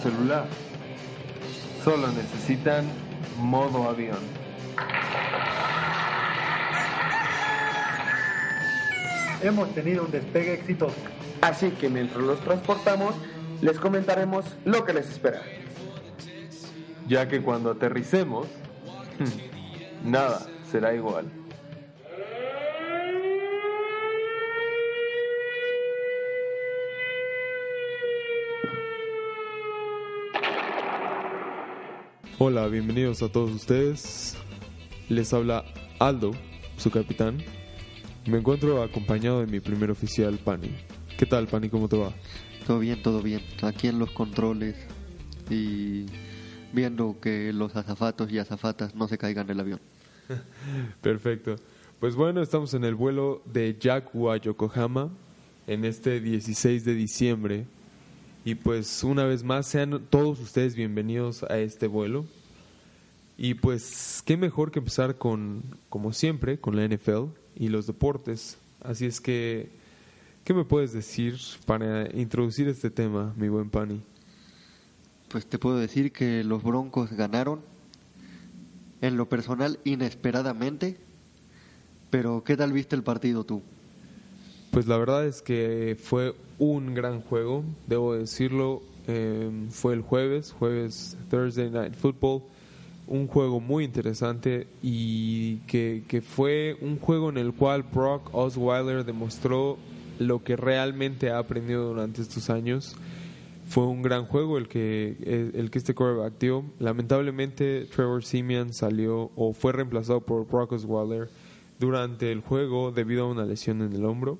celular. Solo necesitan modo avión. Hemos tenido un despegue exitoso. Así que mientras los transportamos, les comentaremos lo que les espera. Ya que cuando aterricemos, nada será igual. Hola, bienvenidos a todos ustedes. Les habla Aldo, su capitán. Me encuentro acompañado de mi primer oficial, Pani. ¿Qué tal, Pani? ¿Cómo te va? Todo bien, todo bien. Aquí en los controles y viendo que los azafatos y azafatas no se caigan del avión. Perfecto. Pues bueno, estamos en el vuelo de Yaku a Yokohama en este 16 de diciembre. Y pues una vez más sean todos ustedes bienvenidos a este vuelo. Y pues qué mejor que empezar con, como siempre, con la NFL y los deportes. Así es que, ¿qué me puedes decir para introducir este tema, mi buen Pani? Pues te puedo decir que los Broncos ganaron, en lo personal inesperadamente, pero ¿qué tal viste el partido tú? Pues la verdad es que fue un gran juego, debo decirlo. eh, fue el jueves, jueves Thursday Night Football, un juego muy interesante y que, que fue un juego en el cual Brock Osweiler demostró lo que realmente ha aprendido durante estos años. Fue un gran juego el que, el, el que este quarterback dio. Lamentablemente Trevor Simeon salió o fue reemplazado por Brock Osweiler durante el juego debido a una lesión en el hombro.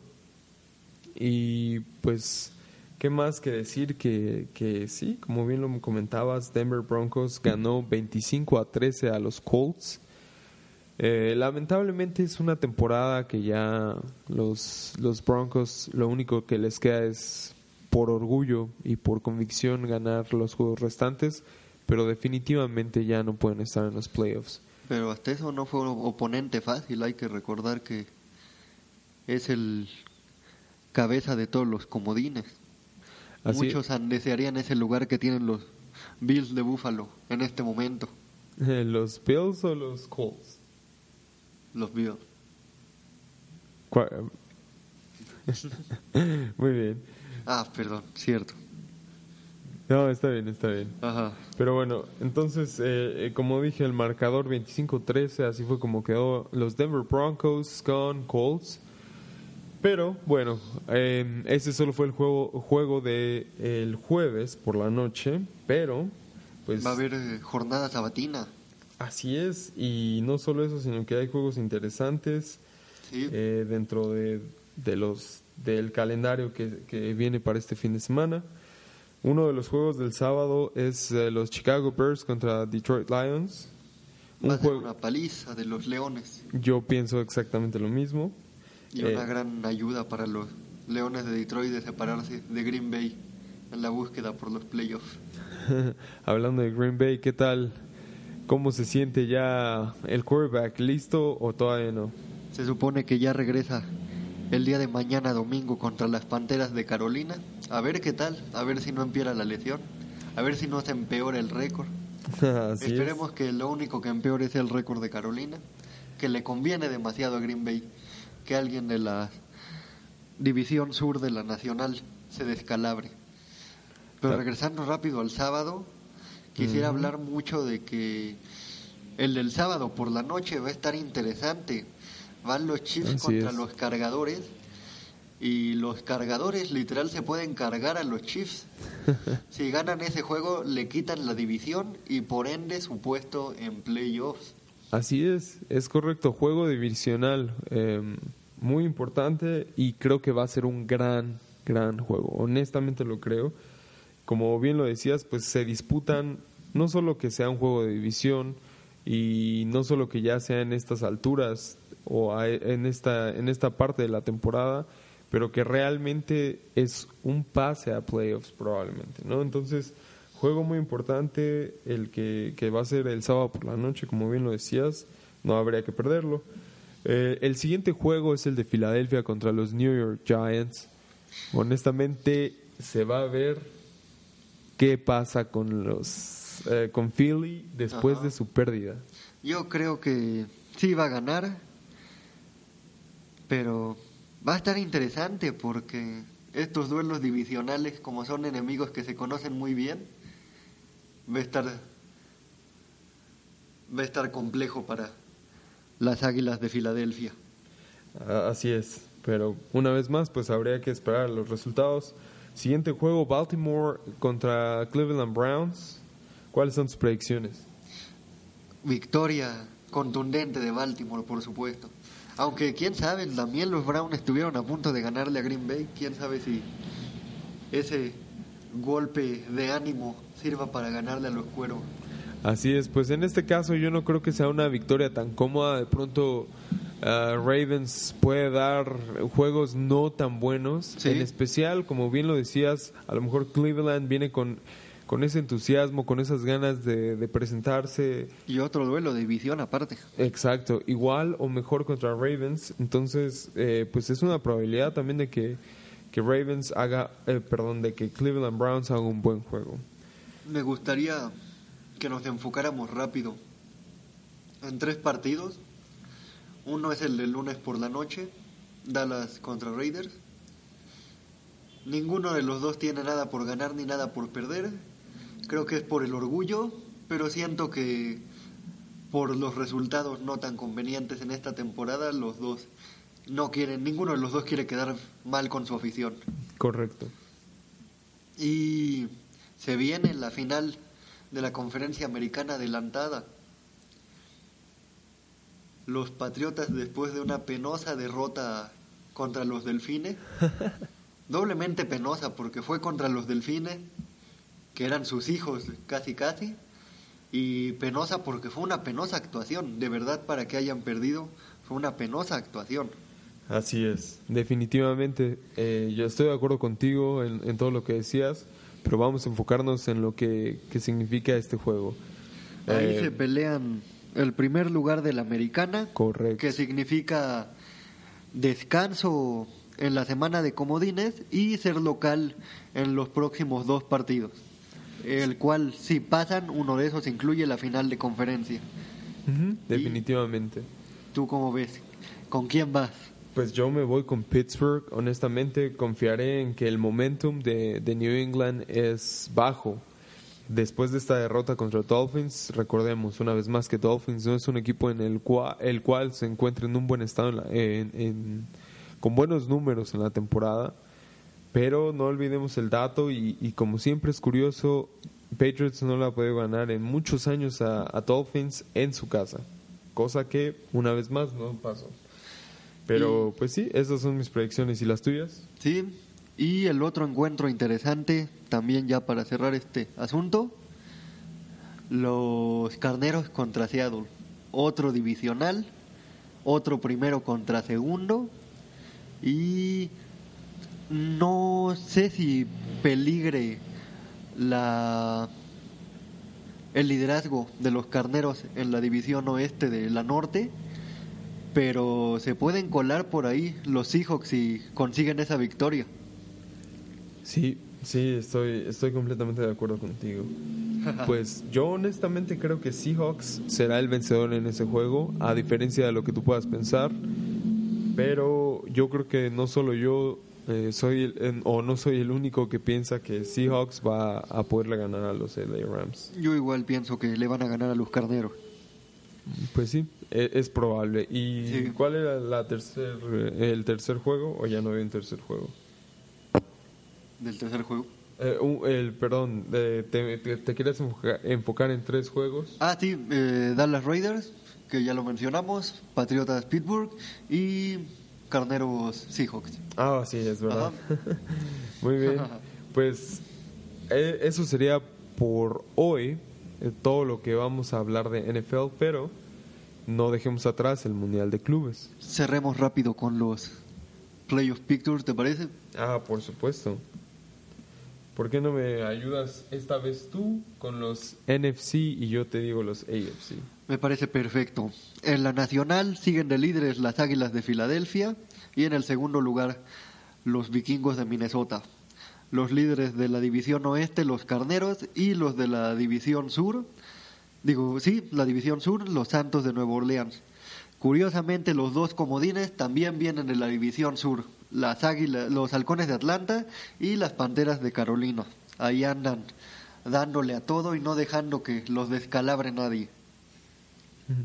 Y pues, ¿qué más que decir? Que, que sí, como bien lo comentabas, Denver Broncos ganó 25 a 13 a los Colts. Eh, lamentablemente es una temporada que ya los, los Broncos lo único que les queda es por orgullo y por convicción ganar los juegos restantes, pero definitivamente ya no pueden estar en los playoffs. Pero hasta eso no fue oponente fácil, hay que recordar que es el cabeza de todos los comodines. Así- Muchos an- desearían ese lugar que tienen los Bills de Buffalo en este momento, ¿Los Bills o los Colts? los Bills. Muy bien. Ah, perdón, cierto. No, está bien, está bien. Ajá. Pero bueno, entonces, eh, eh, como dije, el marcador 25-13, así fue como quedó los Denver Broncos con Colts. Pero bueno, eh, ese solo fue el juego, juego de el jueves por la noche, pero pues Va a haber eh, jornada sabatina. así es, y no solo eso, sino que hay juegos interesantes Sí. eh, dentro de, de los del calendario que, que viene para este fin de semana. Uno de los juegos del sábado es eh, los Chicago Bears contra Detroit Lions. Va Un a ser juego, una paliza de los Leones yo pienso exactamente lo mismo. Y Eh, una gran ayuda para los Leones de Detroit de separarse de Green Bay en la búsqueda por los playoffs. Hablando de Green Bay, ¿qué tal? ¿Cómo se siente ya el quarterback? ¿Listo o todavía no? Se supone que ya regresa el día de mañana domingo contra las Panteras de Carolina. A ver qué tal, a ver si no empeora la lesión, a ver si no se empeora el récord. Es. Esperemos que lo único que empeore sea el récord de Carolina, que le conviene demasiado a Green Bay que alguien de la división sur de la Nacional se descalabre. Pero regresando rápido al sábado, quisiera hablar mucho de que el del sábado por la noche va a estar interesante. Van los Chiefs Así contra es. los cargadores y los cargadores literal se pueden cargar a los Chiefs. si ganan ese juego le quitan la división y por ende su puesto en playoffs. Así es, es correcto. Juego divisional eh, muy importante y creo que va a ser un gran, gran juego. Honestamente lo creo. Como bien lo decías, pues se disputan no solo que sea un juego de división y no solo que ya sea en estas alturas o en esta, en esta parte de la temporada, pero que realmente es un pase a playoffs probablemente, ¿no? Entonces, juego muy importante el que, que va a ser el sábado por la noche, como bien lo decías, no habría que perderlo. Eh, el siguiente juego es el de Filadelfia contra los New York Giants. Honestamente, se va a ver qué pasa con los eh, con Philly después Ajá. de su pérdida. Yo creo que sí va a ganar, pero va a estar interesante porque estos duelos divisionales, como son enemigos que se conocen muy bien, va a estar va a estar complejo para las Águilas de Filadelfia. Ah, Así es, pero una vez más, pues habría que esperar los resultados. Siguiente juego, Baltimore contra Cleveland Browns. ¿Cuáles son tus predicciones? Victoria contundente de Baltimore, por supuesto. Aunque quién sabe, también los Browns estuvieron a punto de ganarle a Green Bay. Quién sabe si ese golpe de ánimo sirva para ganarle a los cuervos. Así es, pues en este caso yo no creo que sea una victoria tan cómoda. De pronto ah, Ravens puede dar juegos no tan buenos. Sí. En especial, como bien lo decías, a lo mejor Cleveland viene con, con ese entusiasmo, con esas ganas de, de presentarse Y otro duelo de división aparte. Exacto, igual o mejor contra Ravens. Entonces, eh, pues es una probabilidad también de que, que Ravens haga, eh, perdón, de que Cleveland Browns haga un buen juego. Me gustaría que nos enfocáramos rápido en tres partidos. Uno es el del lunes por la noche, Dallas contra Raiders. Ninguno de los dos tiene nada por ganar ni nada por perder. Creo que es por el orgullo, pero siento que por los resultados no tan convenientes en esta temporada, los dos no quieren, ninguno de los dos quiere quedar mal con su afición. Correcto. Y se viene la final de la conferencia americana adelantada. Los Patriotas después de una penosa derrota contra los Delfines, doblemente penosa porque fue contra los Delfines, que eran sus hijos casi casi, y penosa porque fue una penosa actuación, de verdad para que hayan perdido, fue una penosa actuación. Así es. Definitivamente, eh, yo estoy de acuerdo contigo en, en todo lo que decías, pero vamos a enfocarnos en lo que, que significa este juego. Ahí Eh, se pelean el primer lugar de la americana, Correcto. que significa descanso en la semana de comodines y ser local en los próximos dos partidos. El cual, si pasan, uno de esos incluye la final de conferencia. Definitivamente. ¿Tú cómo ves? ¿Con quién vas? Pues yo me voy con Pittsburgh. Honestamente, confiaré en que el momentum de, de New England es bajo. Después de esta derrota contra Dolphins, recordemos una vez más que Dolphins no es un equipo en el cual, el cual se encuentra en un buen estado, en la- en- con buenos números en la temporada. Pero no olvidemos el dato y, y como siempre es curioso, Patriots no la ha podido ganar en muchos años a, a Dolphins en su casa. Cosa que una vez más no pasó. Pero pues sí, esas son mis predicciones y las tuyas. Sí, y el otro encuentro interesante, también ya para cerrar este asunto, los Carneros contra Seattle. Otro divisional, otro primero contra segundo, y no sé si peligre la el liderazgo de los Carneros en la división oeste de la norte, pero se pueden colar por ahí los Seahawks si consiguen esa victoria. Sí, sí, estoy, estoy completamente de acuerdo contigo. Pues yo honestamente creo que Seahawks será el vencedor en ese juego, a diferencia de lo que tú puedas pensar. Pero yo creo que no solo yo eh, soy el- en- o no soy el único que piensa que Seahawks va a poderle ganar a los LA Rams. Yo igual pienso que le van a ganar a los Carneros. Pues sí, e- es, probable. ¿Y Sí. cuál era la tercer, el tercer juego? ¿O ya no había un tercer juego? Del tercer juego. Eh, el, perdón, eh, te, te- enfoca- enfocar en tres juegos. Ah, sí, eh, Dallas Raiders, que ya lo mencionamos, Patriotas Pittsburgh y Carneros Seahawks. Ah, sí, es verdad. Muy bien. Pues eh, eso sería por hoy eh, todo lo que vamos a hablar de NFL, pero no dejemos atrás el Mundial de Clubes. Cerremos rápido con los Playoff Pictures, ¿te parece? Ah, por supuesto. ¿Por qué no me ayudas esta vez tú con los NFC y yo te digo los AFC? Me parece perfecto. En la nacional siguen de líderes las Águilas de Filadelfia y en el segundo lugar los Vikingos de Minnesota. los líderes de la división oeste, los Carneros, y los de la división sur, digo, sí, la división sur, los Santos de Nueva Orleans. Curiosamente, los dos comodines también vienen de la división sur, las águilas, los halcones de Atlanta y las panteras de Carolina. Ahí andan dándole a todo y no dejando que los descalabre nadie.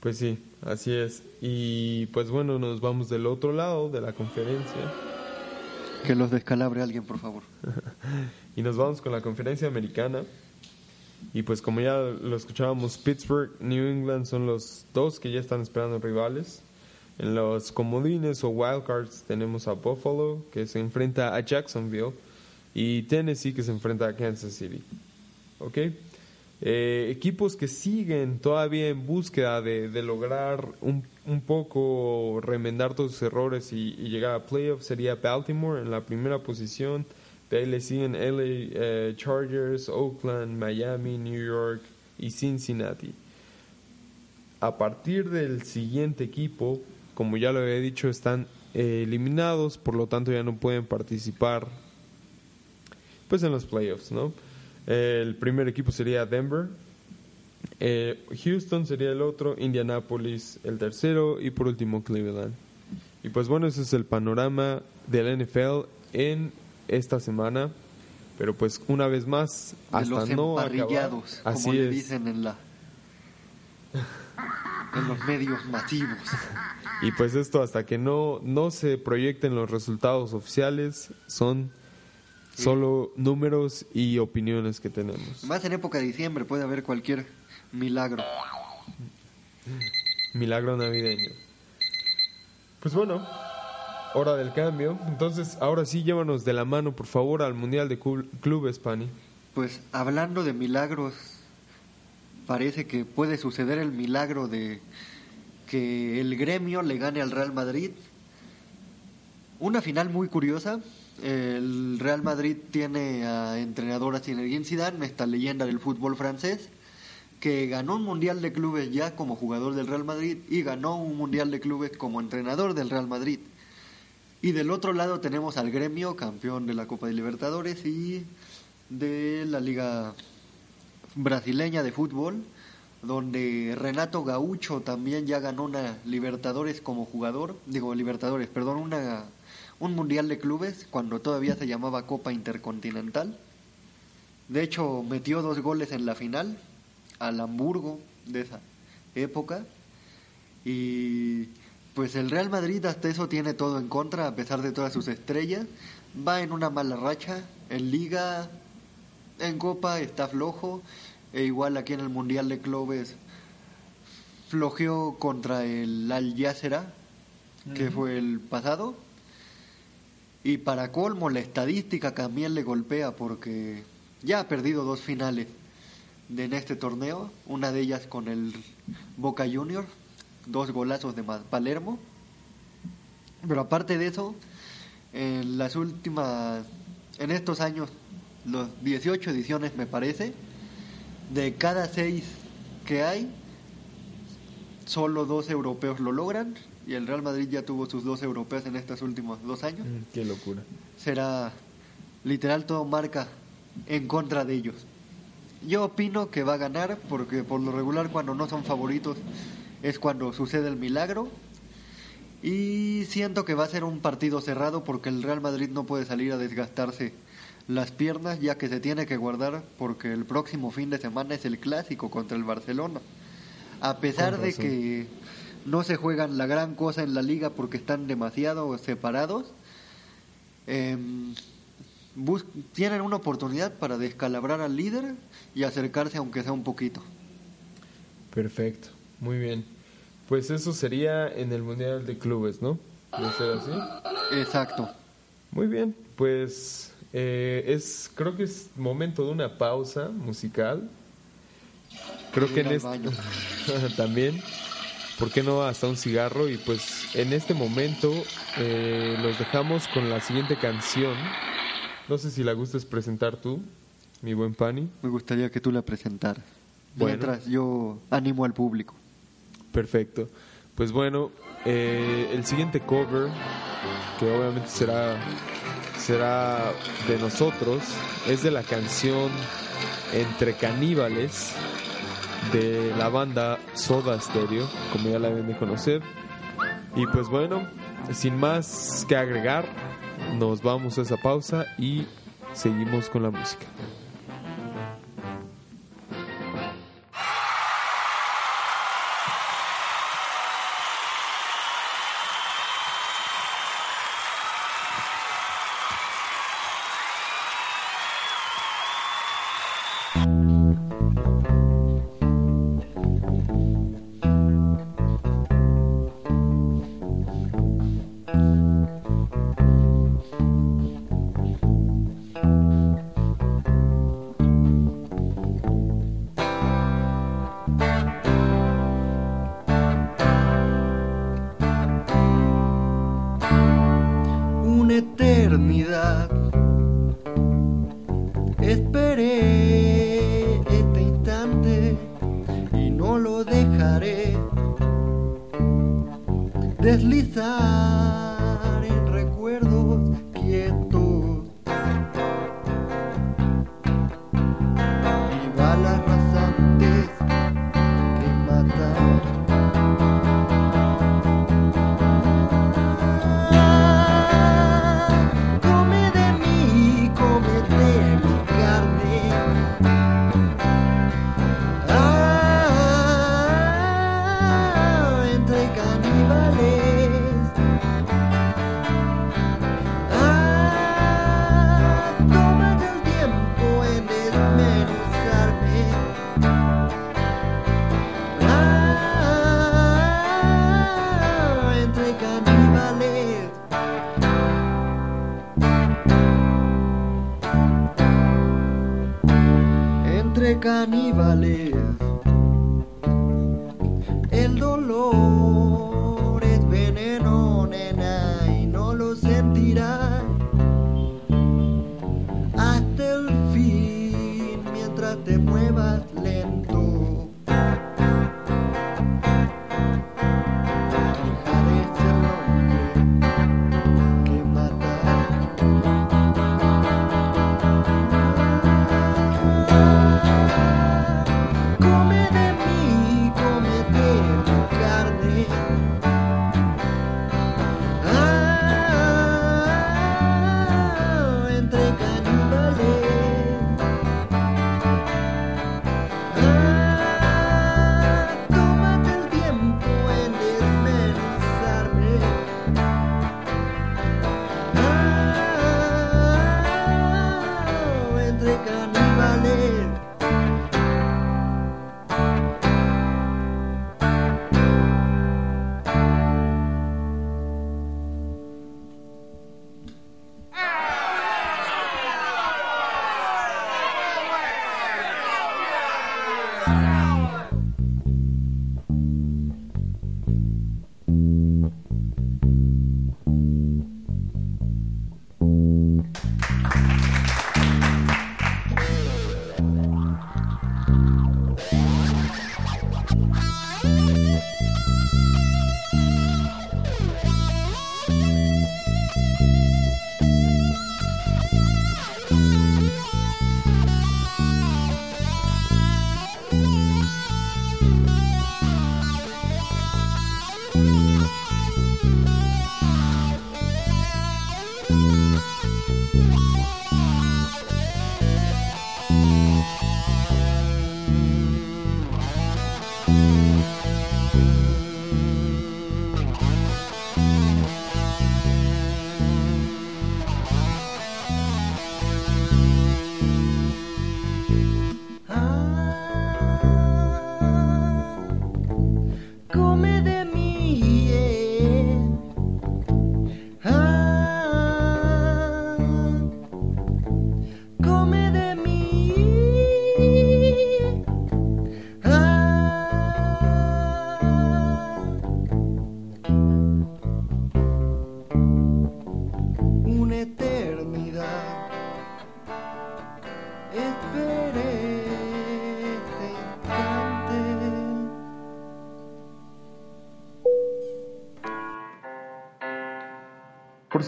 Pues sí, así es. Y pues bueno, nos vamos del otro lado de la conferencia. Que los descalabre alguien, por favor. y nos vamos con la conferencia americana. Y pues como ya lo escuchábamos, Pittsburgh, New England son los dos que ya están esperando rivales. En los comodines o wildcards tenemos a Buffalo, que se enfrenta a Jacksonville, y Tennessee, que se enfrenta a Kansas City. ¿Ok? Eh, equipos que siguen todavía en búsqueda de, de lograr un, un, poco remendar todos sus errores y, y, llegar a playoffs sería Baltimore en la primera posición. De ahí le siguen LA eh, Chargers, Oakland, Miami, New York y Cincinnati. A partir del siguiente equipo, como ya lo había dicho, están eh, eliminados, por lo tanto ya no pueden participar pues en los playoffs, ¿no? El primer equipo sería Denver, eh, Houston sería el otro, Indianapolis el tercero y por último Cleveland. Y pues bueno, ese es el panorama del NFL en esta semana. Pero pues una vez más, hasta los no acabar, así como le es. dicen en la en los medios masivos. Y pues esto hasta que no, no se proyecten los resultados oficiales son solo números y opiniones que tenemos. Más en época de diciembre puede haber cualquier milagro. Milagro navideño. Pues bueno, hora del cambio. Entonces, ahora sí, llévanos de la mano, por favor, al Mundial de Clubes, Pani. Pues hablando de milagros, parece que puede suceder el milagro de que el gremio le gane al Real Madrid. Una final muy curiosa. El Real Madrid tiene a entrenador a Zinedine Zidane, esta leyenda del fútbol francés, que ganó un mundial de clubes ya como jugador del Real Madrid y ganó un mundial de clubes como entrenador del Real Madrid. Y del otro lado tenemos al gremio, campeón de la Copa de Libertadores y de la Liga Brasileña de Fútbol, donde Renato Gaucho también ya ganó una Libertadores como jugador, digo Libertadores, perdón, una un mundial de clubes cuando todavía se llamaba Copa Intercontinental. De hecho, metió dos goles en la final al Hamburgo de esa época. Y pues el Real Madrid hasta eso tiene todo en contra, a pesar de todas sus estrellas. Va en una mala racha. En Liga, en Copa está flojo. E igual aquí en el Mundial de Clubes flojeó contra el Al Jazeera, que fue el pasado. Y para colmo, la estadística también le golpea porque ya ha perdido dos finales de, en este torneo, una de ellas con el Boca Juniors, dos golazos de Palermo. Pero aparte de eso, en las últimas, en estos años, los 18 ediciones me parece, de cada seis que hay, solo dos europeos lo logran y el Real Madrid ya tuvo sus dos europeos en estos últimos dos años. Mm, Qué locura. Será literal todo marca en contra de ellos. Yo opino que va a ganar porque por lo regular cuando no son favoritos es cuando sucede el milagro. Y siento que va a ser un partido cerrado porque el Real Madrid no puede salir a desgastarse las piernas ya que se tiene que guardar porque el próximo fin de semana es el clásico contra el Barcelona. A pesar de que no se juegan la gran cosa en la liga porque están demasiado separados, em, bus- tienen una oportunidad para descalabrar al líder y acercarse aunque sea un poquito. Perfecto, muy bien. Pues eso sería en el Mundial de Clubes, ¿no? ¿De ser así? Exacto. Muy bien, pues eh, es creo que es momento de una pausa musical. Creo que en este también, ¿por qué no hasta un cigarro? Y pues en este momento eh, los dejamos con la siguiente canción. No sé si la gustes presentar tú, mi buen Pani. Me gustaría que tú la presentaras. Bueno. Mientras yo animo al público. Perfecto. Pues bueno, eh, el siguiente cover que obviamente será, será de nosotros, es de la canción Entre Caníbales de la banda Soda Stereo, como ya la deben de conocer. Y pues bueno, sin más que agregar, nos vamos a esa pausa y seguimos con la música.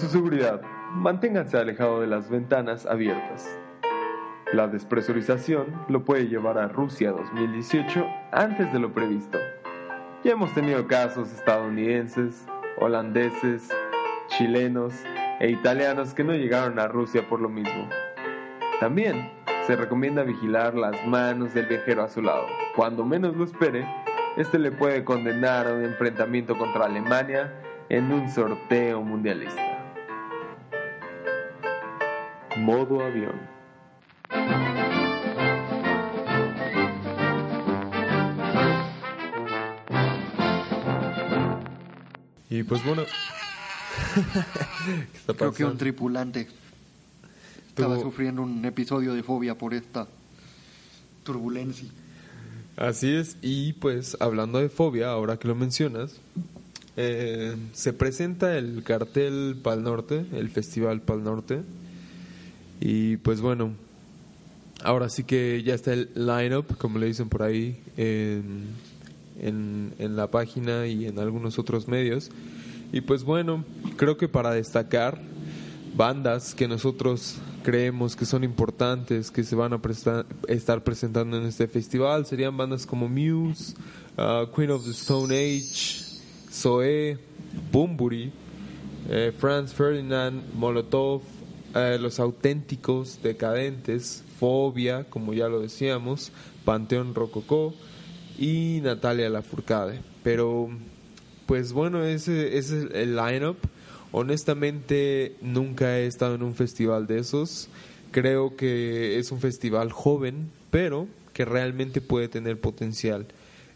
Su seguridad, manténganse alejado de las ventanas abiertas. La despresurización lo puede llevar a Rusia 2018 antes de lo previsto. Ya hemos tenido casos estadounidenses, holandeses, chilenos e italianos que no llegaron a Rusia por lo mismo. También se recomienda vigilar las manos del viajero a su lado. Cuando menos lo espere, este le puede condenar a un enfrentamiento contra Alemania en un sorteo mundialista. Modo avión. Y pues bueno. ¿Qué está Creo que un tripulante estaba Tuvo- sufriendo un episodio de fobia por esta turbulencia. Así es, y pues hablando de fobia, ahora que lo mencionas, eh, se presenta el cartel Pal Norte, el Festival Pal Norte, y pues bueno, ahora sí que ya está el line-up, como le dicen por ahí, en, en, en la página y en algunos otros medios, y pues bueno, creo que para destacar bandas que nosotros creemos que son importantes, que se van a estar presentando en este festival, serían bandas como Muse, uh, Queen of the Stone Age, Zoe, Bumburi, eh, Franz Ferdinand, Molotov, eh, Los Auténticos, Decadentes, Fobia, como ya lo decíamos, Panteón Rococó y Natalia Lafourcade. Pero, pues bueno, ese, es el lineup. Honestamente, nunca he estado en un festival de esos. Creo que es un festival joven, pero que realmente puede tener potencial.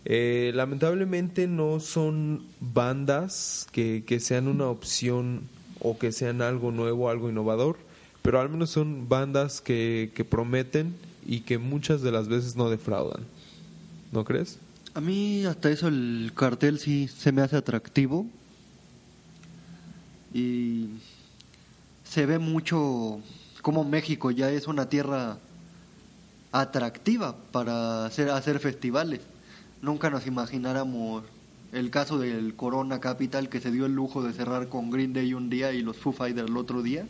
Eh, lamentablemente no son bandas que sean una opción o que sean algo nuevo, algo innovador, pero al menos son bandas que, prometen y que muchas de las veces no defraudan. ¿No crees? A mí hasta eso el cartel sí se me hace atractivo y se ve mucho como México ya es una tierra atractiva para hacer, hacer festivales. Nunca nos imagináramos el caso del Corona Capital que se dio el lujo de cerrar con Green Day un día y los Foo Fighters el otro día.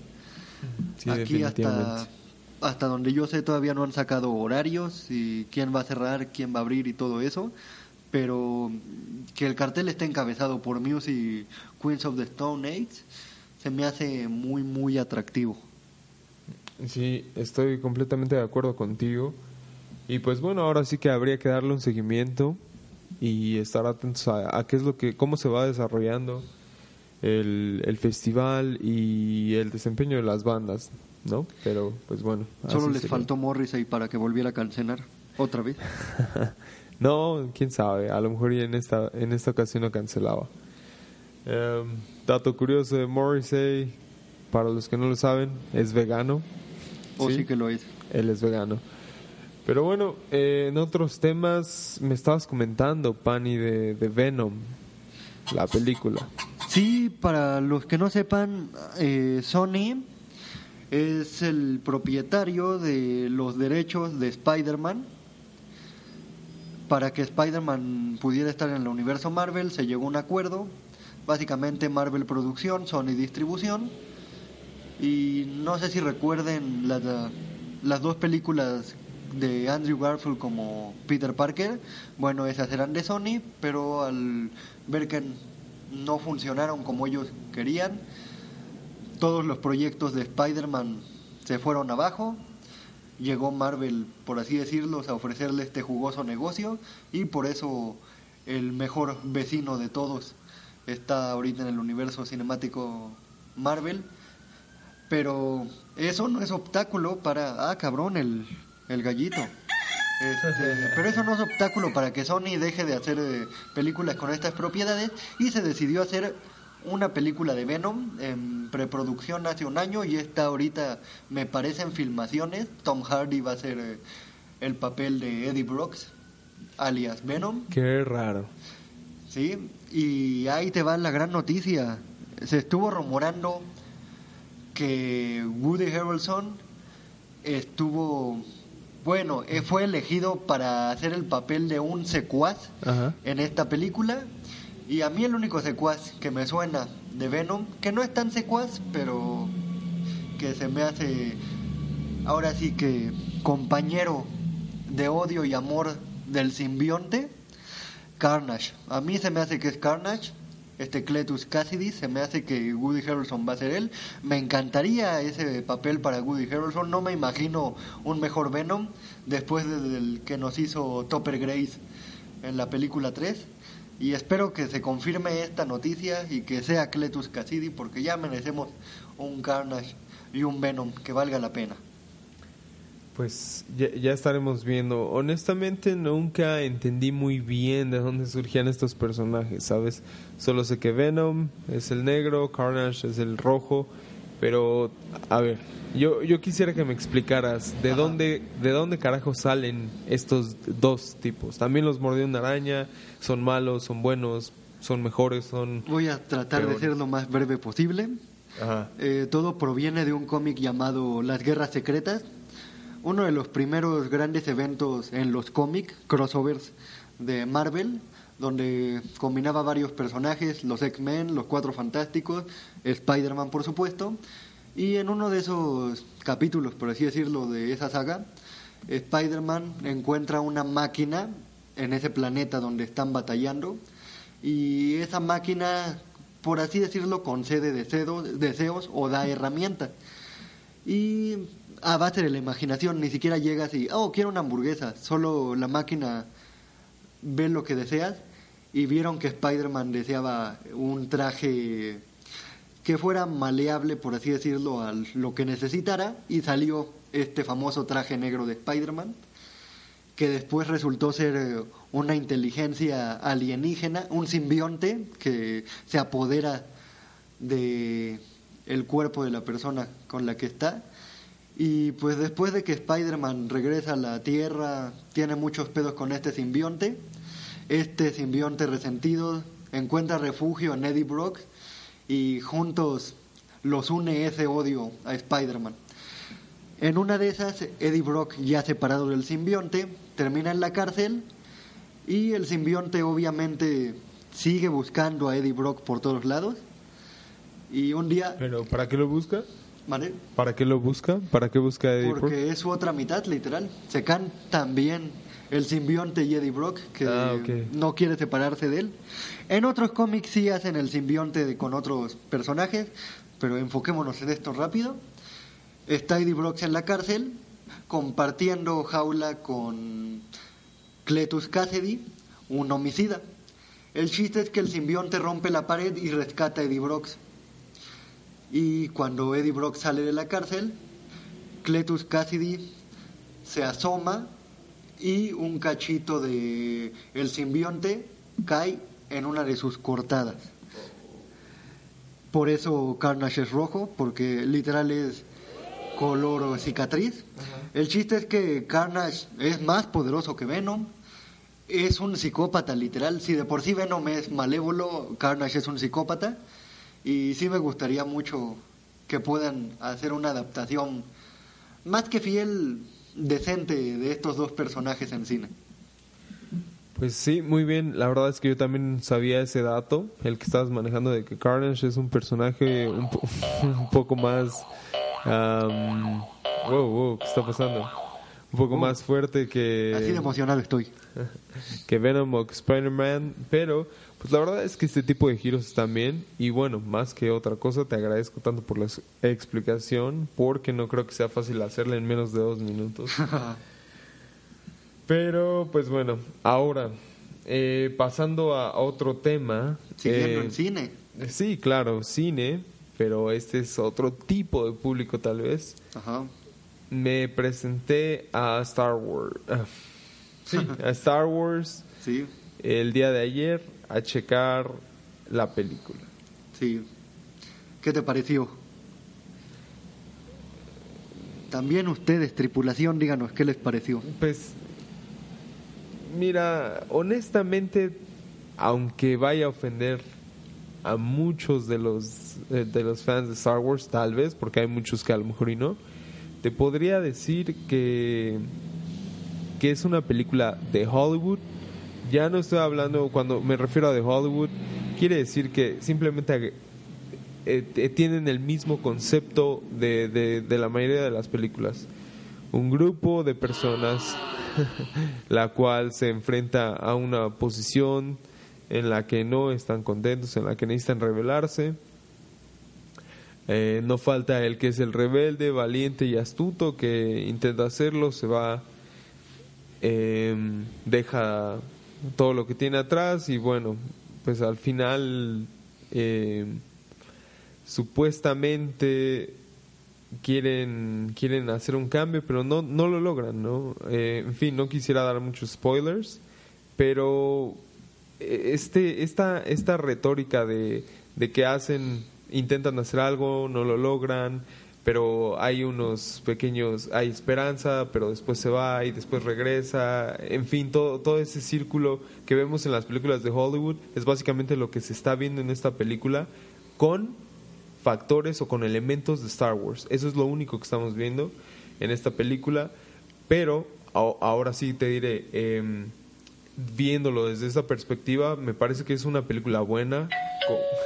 Sí, Aquí hasta, hasta donde yo sé todavía no han sacado horarios y quién va a cerrar, quién va a abrir y todo eso. Pero que el cartel esté encabezado por Muse y Queens of the Stone Age se me hace muy, muy atractivo. Sí, estoy completamente de acuerdo contigo. Y pues bueno, ahora sí que habría que darle un seguimiento y estar atentos a, a qué es lo que, cómo se va desarrollando el, el festival y el desempeño de las bandas, ¿no? Pero pues bueno. Solo les sería. faltó Morrissey para que volviera a cancelar otra vez. no, quién sabe, a lo mejor ya en esta, en esta ocasión lo cancelaba. Em, dato curioso de Morrissey, para los que no lo saben, es vegano. O sí, que lo es. Él es vegano. Pero bueno, eh, en otros temas me estabas comentando, Pani, de, de Venom, la película. Sí, para los que no sepan, eh, Sony es el propietario de los derechos de Spider-Man. Para que Spider-Man pudiera estar en el universo Marvel, se llegó a un acuerdo. Básicamente Marvel Producción, Sony Distribución. Y no sé si recuerden las, las dos películas de Andrew Garfield como Peter Parker. Bueno, esas eran de Sony, pero al ver que no funcionaron como ellos querían, todos los proyectos de Spider-Man se fueron abajo. Llegó Marvel, por así decirlo, a ofrecerle este jugoso negocio y por eso el mejor vecino de todos está ahorita en el universo cinemático Marvel. Pero eso no es obstáculo para... Ah, cabrón, el, el gallito. Este, pero eso no es obstáculo para que Sony deje de hacer eh, películas con estas propiedades y se decidió hacer una película de Venom en preproducción hace un año y está ahorita, me parece, en filmaciones. Tom Hardy va a hacer eh, el papel de Eddie Brooks, alias Venom. Qué raro. Sí, y ahí te va la gran noticia. Se estuvo rumorando que Woody Harrelson estuvo, bueno, eh, fue elegido para hacer el papel de un secuaz Ajá. en esta película. Y a mí el único secuaz que me suena de Venom, que no es tan secuaz, pero que se me hace ahora sí que compañero de odio y amor del simbionte, Carnage. A mí se me hace que es Carnage, este Cletus Cassidy, se me hace que Woody Harrelson va a ser él. Me encantaría ese papel para Woody Harrelson, no me imagino un mejor Venom después del que nos hizo Topper Grace en la película 3. Y espero que se confirme esta noticia y que sea Cletus Cassidy porque ya merecemos un Carnage y un Venom que valga la pena. Pues ya, ya, estaremos viendo. Honestamente nunca entendí muy bien de dónde surgían estos personajes, ¿sabes? Solo sé que Venom es el negro, Carnage es el rojo, pero a ver, yo, yo quisiera que me explicaras de dónde de dónde carajo salen estos dos tipos. También los mordió una araña, son malos, son buenos, son mejores, son Voy a tratar peores. de ser lo más breve posible. Ajá. Eh, todo proviene de un cómic llamado Las Guerras Secretas, uno de los primeros grandes eventos en los cómics, crossovers de Marvel, donde combinaba varios personajes, los X-Men, los Cuatro Fantásticos, Spider-Man por supuesto, y en uno de esos capítulos, por así decirlo, de esa saga, Spider-Man encuentra una máquina en ese planeta donde están batallando, y esa máquina, por así decirlo, concede deseos, deseos o da herramientas. Y a base de la imaginación, ni siquiera llegas y, oh, quiero una hamburguesa. Solo la máquina ve lo que deseas y vieron que Spider-Man deseaba un traje que fuera maleable, por así decirlo, a lo que necesitara y salió este famoso traje negro de Spider-Man que después resultó ser eh, una inteligencia alienígena, un simbionte que se apodera de el cuerpo de la persona con la que está. Y pues después de que Spider-Man regresa a la Tierra, tiene muchos pedos con este simbionte. Este simbionte resentido encuentra refugio en Eddie Brock y juntos los une ese odio a Spider-Man. En una de esas, Eddie Brock, ya separado del simbionte, termina en la cárcel y el simbionte obviamente sigue buscando a Eddie Brock por todos lados. Y un día, Pero ¿para qué lo busca? ¿Vale? ¿Para qué lo busca? ¿Para qué busca a Eddie Brock? Porque es su otra mitad, literal. Se can también el simbionte y Eddie Brock, que Ah, no quiere separarse de él. En otros cómics sí hacen el simbionte de- con otros personajes, pero enfoquémonos en esto rápido. Está Eddie Brock en la cárcel, compartiendo jaula con Cletus Cassidy, un homicida. El chiste es que el simbionte rompe la pared y rescata a Eddie Brock. Y cuando Eddie Brock sale de la cárcel, Cletus Cassidy se asoma y un cachito de el simbionte cae en una de sus cortadas. Por eso Carnage es rojo, porque literal es color cicatriz. El chiste es que Carnage es más poderoso que Venom. Es un psicópata literal. Si de por sí Venom es malévolo, Carnage es un psicópata. Y sí me gustaría mucho que puedan hacer una adaptación más que fiel, decente de estos dos personajes en cine. Pues sí, muy bien. La verdad es que yo también sabía ese dato, el que estabas manejando de que Carnage es un personaje un, po- un poco más... am, wow, wow, ¿qué está pasando? Un poco más fuerte Así de que, emocionado estoy. que Venom o que Spider-Man, pero pues la verdad es que este tipo de giros están bien y bueno, más que otra cosa, te agradezco tanto por la ex- explicación porque no creo que sea fácil hacerla en menos de dos minutos. Pero, pues bueno, ahora, eh, pasando a otro tema. Siguiendo eh, en cine. Sí, claro, cine, pero este es otro tipo de público tal vez. Ajá. Me presenté a Star Wars. ah, sí, a Star Wars Sí, el día de ayer a checar la película. sí. ¿Qué te pareció? También ustedes, tripulación, díganos qué les pareció. Pues, mira, honestamente, aunque vaya a ofender a muchos de los eh, de los fans de Star Wars, tal vez, porque hay muchos que a lo mejor y no, te podría decir que que es una película de Hollywood. Ya no estoy hablando cuando me refiero a de Hollywood, quiere decir que simplemente eh, eh, tienen el mismo concepto de, de, de la mayoría de las películas. Un grupo de personas la cual se enfrenta a una posición en la que no están contentos, en la que necesitan rebelarse. Eh, no falta el que es el rebelde, valiente y astuto que intenta hacerlo, se va, eh, deja todo lo que tiene atrás y bueno, pues al final eh, supuestamente quieren quieren hacer un cambio pero no no lo logran no Eh, en fin no quisiera dar muchos spoilers pero eh, este esta esta retórica de, de que hacen intentan hacer algo no lo logran pero hay unos pequeños hay esperanza pero después se va y después regresa en fin todo todo ese círculo que vemos en las películas de Hollywood es básicamente lo que se está viendo en esta película con factores o con elementos de Star Wars. Eso es lo único que estamos viendo en esta película. Pero ahora sí te diré, em, viéndolo desde esa perspectiva, me parece que es una película buena.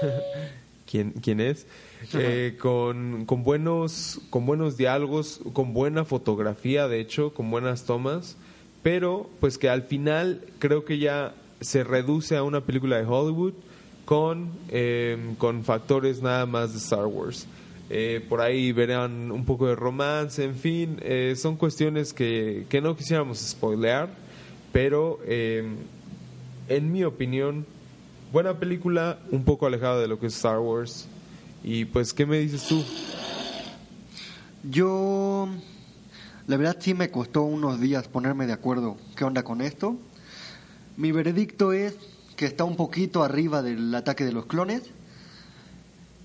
¿Quién, quién es? Eh, con, con, buenos, con buenos diálogos, con buena fotografía, de hecho, con buenas tomas. Pero, pues que al final creo que ya se reduce a una película de Hollywood con, eh, con factores nada más de Star Wars. Eh, por ahí verán un poco de romance, en fin, eh, son cuestiones que, que no quisiéramos spoilear, pero eh, en mi opinión, buena película, un poco alejada de lo que es Star Wars. Y pues, ¿qué me dices tú? Yo, la verdad sí me costó unos días ponerme de acuerdo qué onda con esto. Mi veredicto es que está un poquito arriba del ataque de los clones.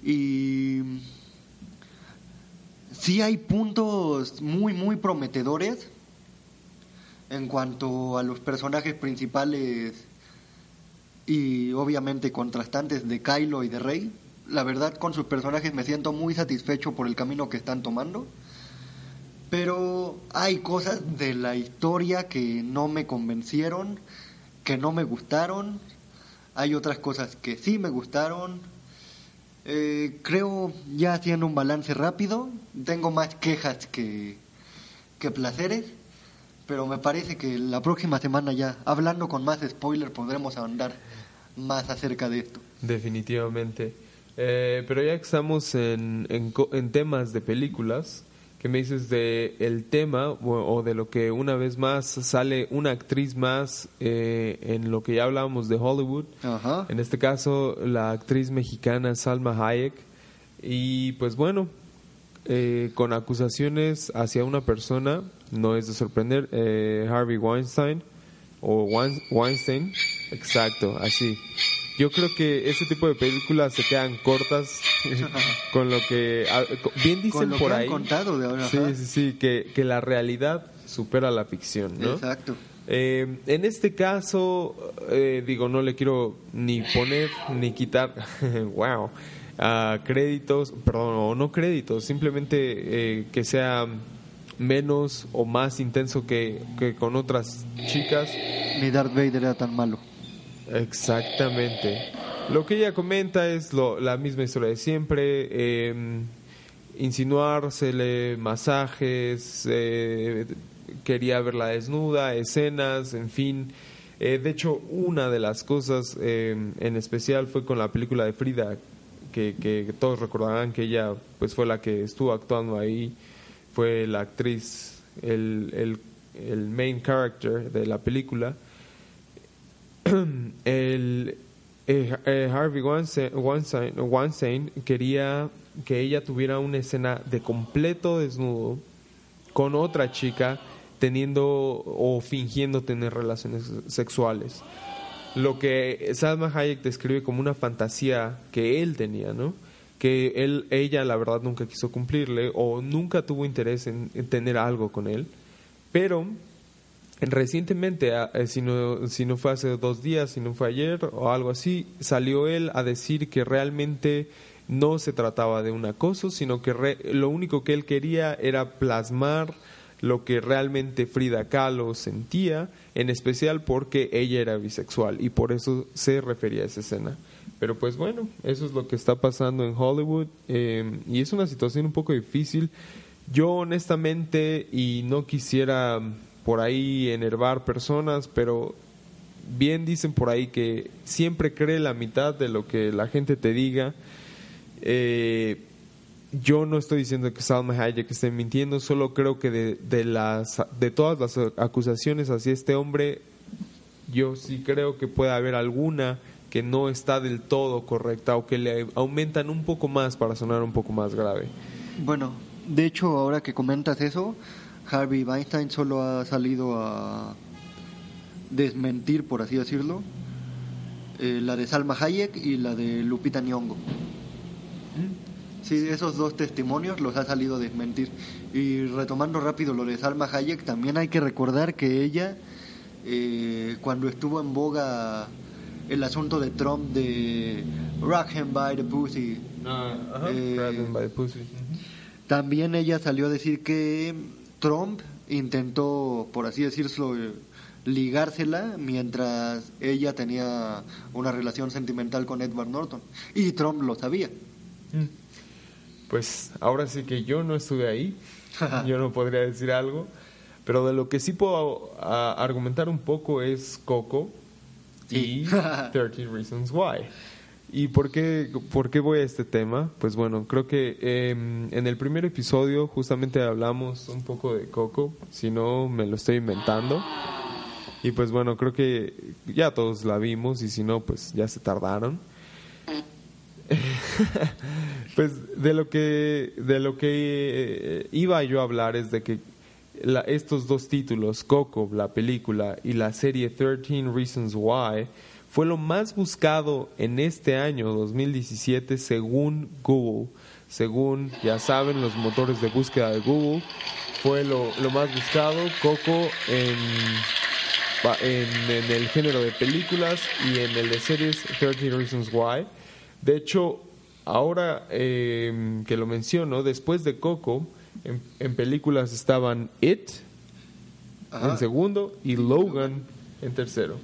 Y sí hay puntos muy, muy prometedores en cuanto a los personajes principales y obviamente contrastantes de Kylo y de Rey. La verdad con sus personajes me siento muy satisfecho por el camino que están tomando. Pero hay cosas de la historia que no me convencieron, que no me gustaron. Hay otras cosas que sí me gustaron. Eh, creo, ya haciendo un balance rápido, tengo más quejas que, que placeres. Pero me parece que la próxima semana ya, hablando con más spoiler, podremos ahondar más acerca de esto. Definitivamente. Eh, pero ya que estamos en, en, en temas de películas, ¿qué me dices de el tema o, o de lo que una vez más sale una actriz más eh, en lo que ya hablábamos de Hollywood? Ajá. En este caso, la actriz mexicana Salma Hayek. Y pues bueno, eh, con acusaciones hacia una persona, no es de sorprender, eh, Harvey Weinstein, o Wein- Weinstein, exacto, así. Yo creo que ese tipo de películas se quedan cortas con lo que, ah, bien dicen Con lo por que han ahí. contado de ahora. Sí, sí, sí, que, que la realidad supera la ficción, ¿no? Exacto. Eh, en este caso, eh, digo, no le quiero ni poner ni quitar, wow, créditos, perdón, o no créditos, simplemente eh, que sea menos o más intenso que, que con otras chicas. Ni Darth Vader era tan malo. Exactamente. Lo que ella comenta es lo, la misma historia de siempre. eh, insinuársele masajes, eh, quería verla desnuda, escenas, en fin. Eh, de hecho, una de las cosas eh, en especial fue con la película de Frida, que, que todos recordarán que ella pues fue la que estuvo actuando ahí, fue la actriz, el, el, el main character de la película el eh, eh, Harvey Weinstein, quería que ella tuviera una escena de completo desnudo con otra chica teniendo o fingiendo tener relaciones sexuales. Lo que Salma Hayek describe como una fantasía que él tenía, ¿no? Que él, ella la verdad nunca quiso cumplirle o nunca tuvo interés en, en tener algo con él, pero Recientemente, ah, eh, si no, si no fue hace dos días, si no fue ayer o algo así, salió él a decir que realmente no se trataba de un acoso, sino que re- lo único que él quería era plasmar lo que realmente Frida Kahlo sentía, en especial porque ella era bisexual y por eso se refería a esa escena. Pero pues bueno, eso es lo que está pasando en Hollywood eh, y es una situación un poco difícil. Yo honestamente, y no quisiera por ahí enervar personas, pero bien dicen por ahí que siempre cree la mitad de lo que la gente te diga. Eh, yo no estoy diciendo que Salma Hayek esté mintiendo, solo creo que de, de, las, de todas las acusaciones hacia este hombre, yo sí creo que puede haber alguna que no está del todo correcta o que le aumentan un poco más para sonar un poco más grave. Bueno, de hecho, ahora que comentas eso, Harvey Weinstein solo ha salido a desmentir, por así decirlo, eh, la de Salma Hayek y la de Lupita Nyong'o. Sí, esos dos testimonios los ha salido a desmentir. Y retomando rápido lo de Salma Hayek, también hay que recordar que ella, eh, cuando estuvo en boga el asunto de Trump de Rock him by the pussy. Eh, también ella salió a decir que Trump intentó, por así decirlo, ligársela mientras ella tenía una relación sentimental con Edward Norton. Y Trump lo sabía. Mm. Pues ahora sí que yo no estuve ahí, yo no podría decir algo, pero de lo que sí puedo argumentar un poco es Coco, y 13 Reasons Why. ¿Y por qué, por qué voy a este tema? Pues bueno, creo que em, en el primer episodio justamente hablamos un poco de Coco, si no me lo estoy inventando. Y pues bueno, creo que ya todos la vimos y si no, pues ya se tardaron. pues de lo que de lo que eh, iba yo a hablar es de que estos dos títulos, Coco, la película, y la serie 13 Reasons Why, fue lo más buscado en este año 2017 según Google. Según, ya saben, los motores de búsqueda de Google, fue lo, más buscado, Coco, en, en, el género de películas y en el de series 13 Reasons Why. De hecho, ahora eh, que lo menciono, después de Coco, en, películas estaban It en segundo y Logan en tercero.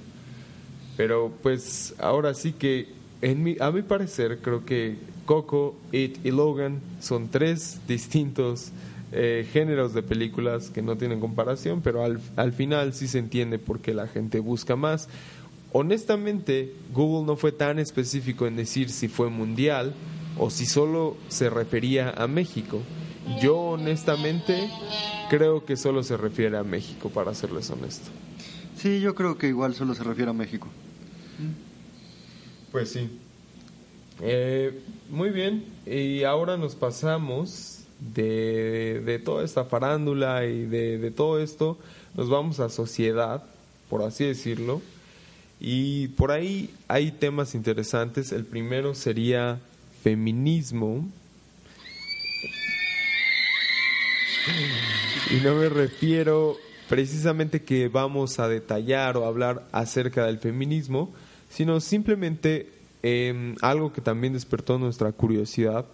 Pero pues ahora sí que en mi, a mi parecer creo que Coco, It y Logan son tres distintos eh, géneros de películas que no tienen comparación, pero al, al final sí se entiende por qué la gente busca más. Honestamente, Google no fue tan específico en decir si fue mundial o si solo se refería a México. Yo honestamente creo que solo se refiere a México, para serles honesto. Sí, yo creo que igual solo se refiere a México. Pues sí. Eh, muy bien, y ahora nos pasamos de, de toda esta farándula y de, de, todo esto, nos vamos a sociedad, por así decirlo, y por ahí hay temas interesantes. El primero sería feminismo, Y no me refiero precisamente que vamos a detallar o hablar acerca del feminismo, sino simplemente eh, algo que también despertó nuestra curiosidad,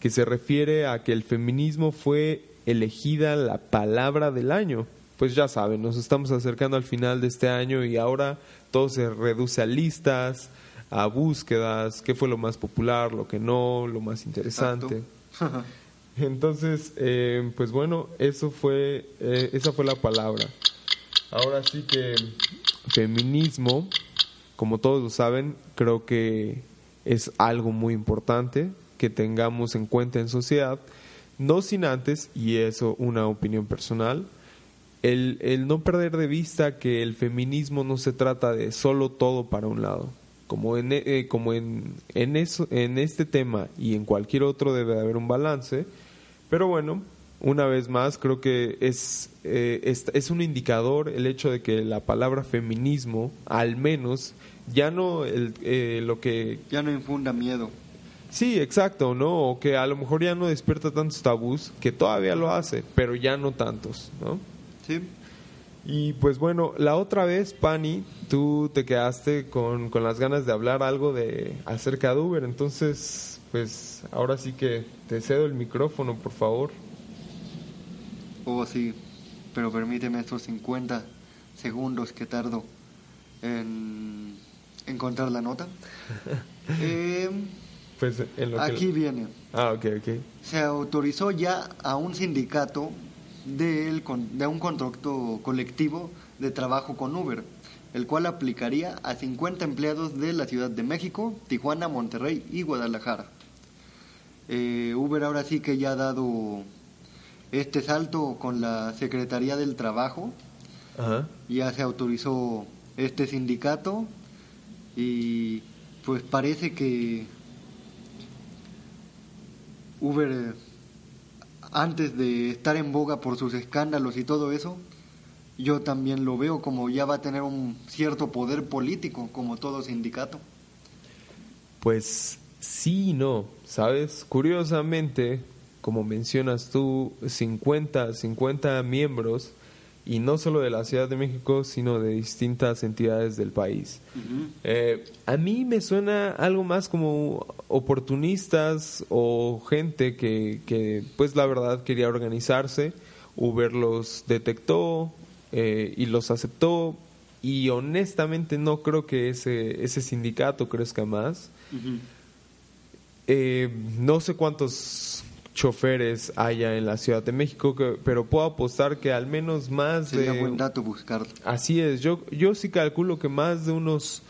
que se refiere a que el feminismo fue elegida la palabra del año. Pues ya saben, nos estamos acercando al final de este año y ahora todo se reduce a listas, a búsquedas, qué fue lo más popular, lo que no, lo más interesante. Entonces, eh, pues bueno, eso fue, eh, esa fue la palabra. Ahora sí que feminismo, como todos lo saben, creo que es algo muy importante que tengamos en cuenta en sociedad, no sin antes, y eso una opinión personal, el, el no perder de vista que el feminismo no se trata de solo todo para un lado. Como en, eh, como en, en, eso, en este tema y en cualquier otro debe haber un balance, pero bueno, una vez más, creo que es, eh, es, un indicador el hecho de que la palabra feminismo, al menos, ya no el, eh, lo que... Ya no infunda miedo. Sí, exacto, ¿no? O que a lo mejor ya no despierta tantos tabús, que todavía lo hace, pero ya no tantos, ¿no? Sí. Y pues bueno, la otra vez, Pani, tú te quedaste con, con las ganas de hablar algo de acerca de Uber, entonces pues ahora sí que te cedo el micrófono, por favor. Oh, sí, pero permíteme estos 50 segundos que tardo en encontrar la nota. Eh, Pues en lo que- aquí viene. Ah, ok, ok. Se autorizó ya a un sindicato con- de un contrato colectivo de trabajo con Uber, el cual aplicaría a 50 empleados de la Ciudad de México, Tijuana, Monterrey y Guadalajara. Eh, Uber ahora sí que ya ha dado este salto con la Secretaría del Trabajo, Ajá. ya se autorizó este sindicato y pues parece que Uber antes de estar en boga por sus escándalos y todo eso, yo también lo veo como ya va a tener un cierto poder político como todo sindicato. Pues sí y no, ¿sabes? Curiosamente, como mencionas tú, 50, 50 miembros, y no solo de la Ciudad de México, sino de distintas entidades del país. Eh, a mí me suena algo más como oportunistas o gente que, que, pues la verdad quería organizarse. Uber los detectó eh, y los aceptó y honestamente no creo que ese, ese sindicato crezca más. Eh, no sé cuántos choferes haya en la Ciudad de México, que- pero puedo apostar que al menos más Sería de... buen dato buscarlo. Así es, yo, yo sí calculo que más de unos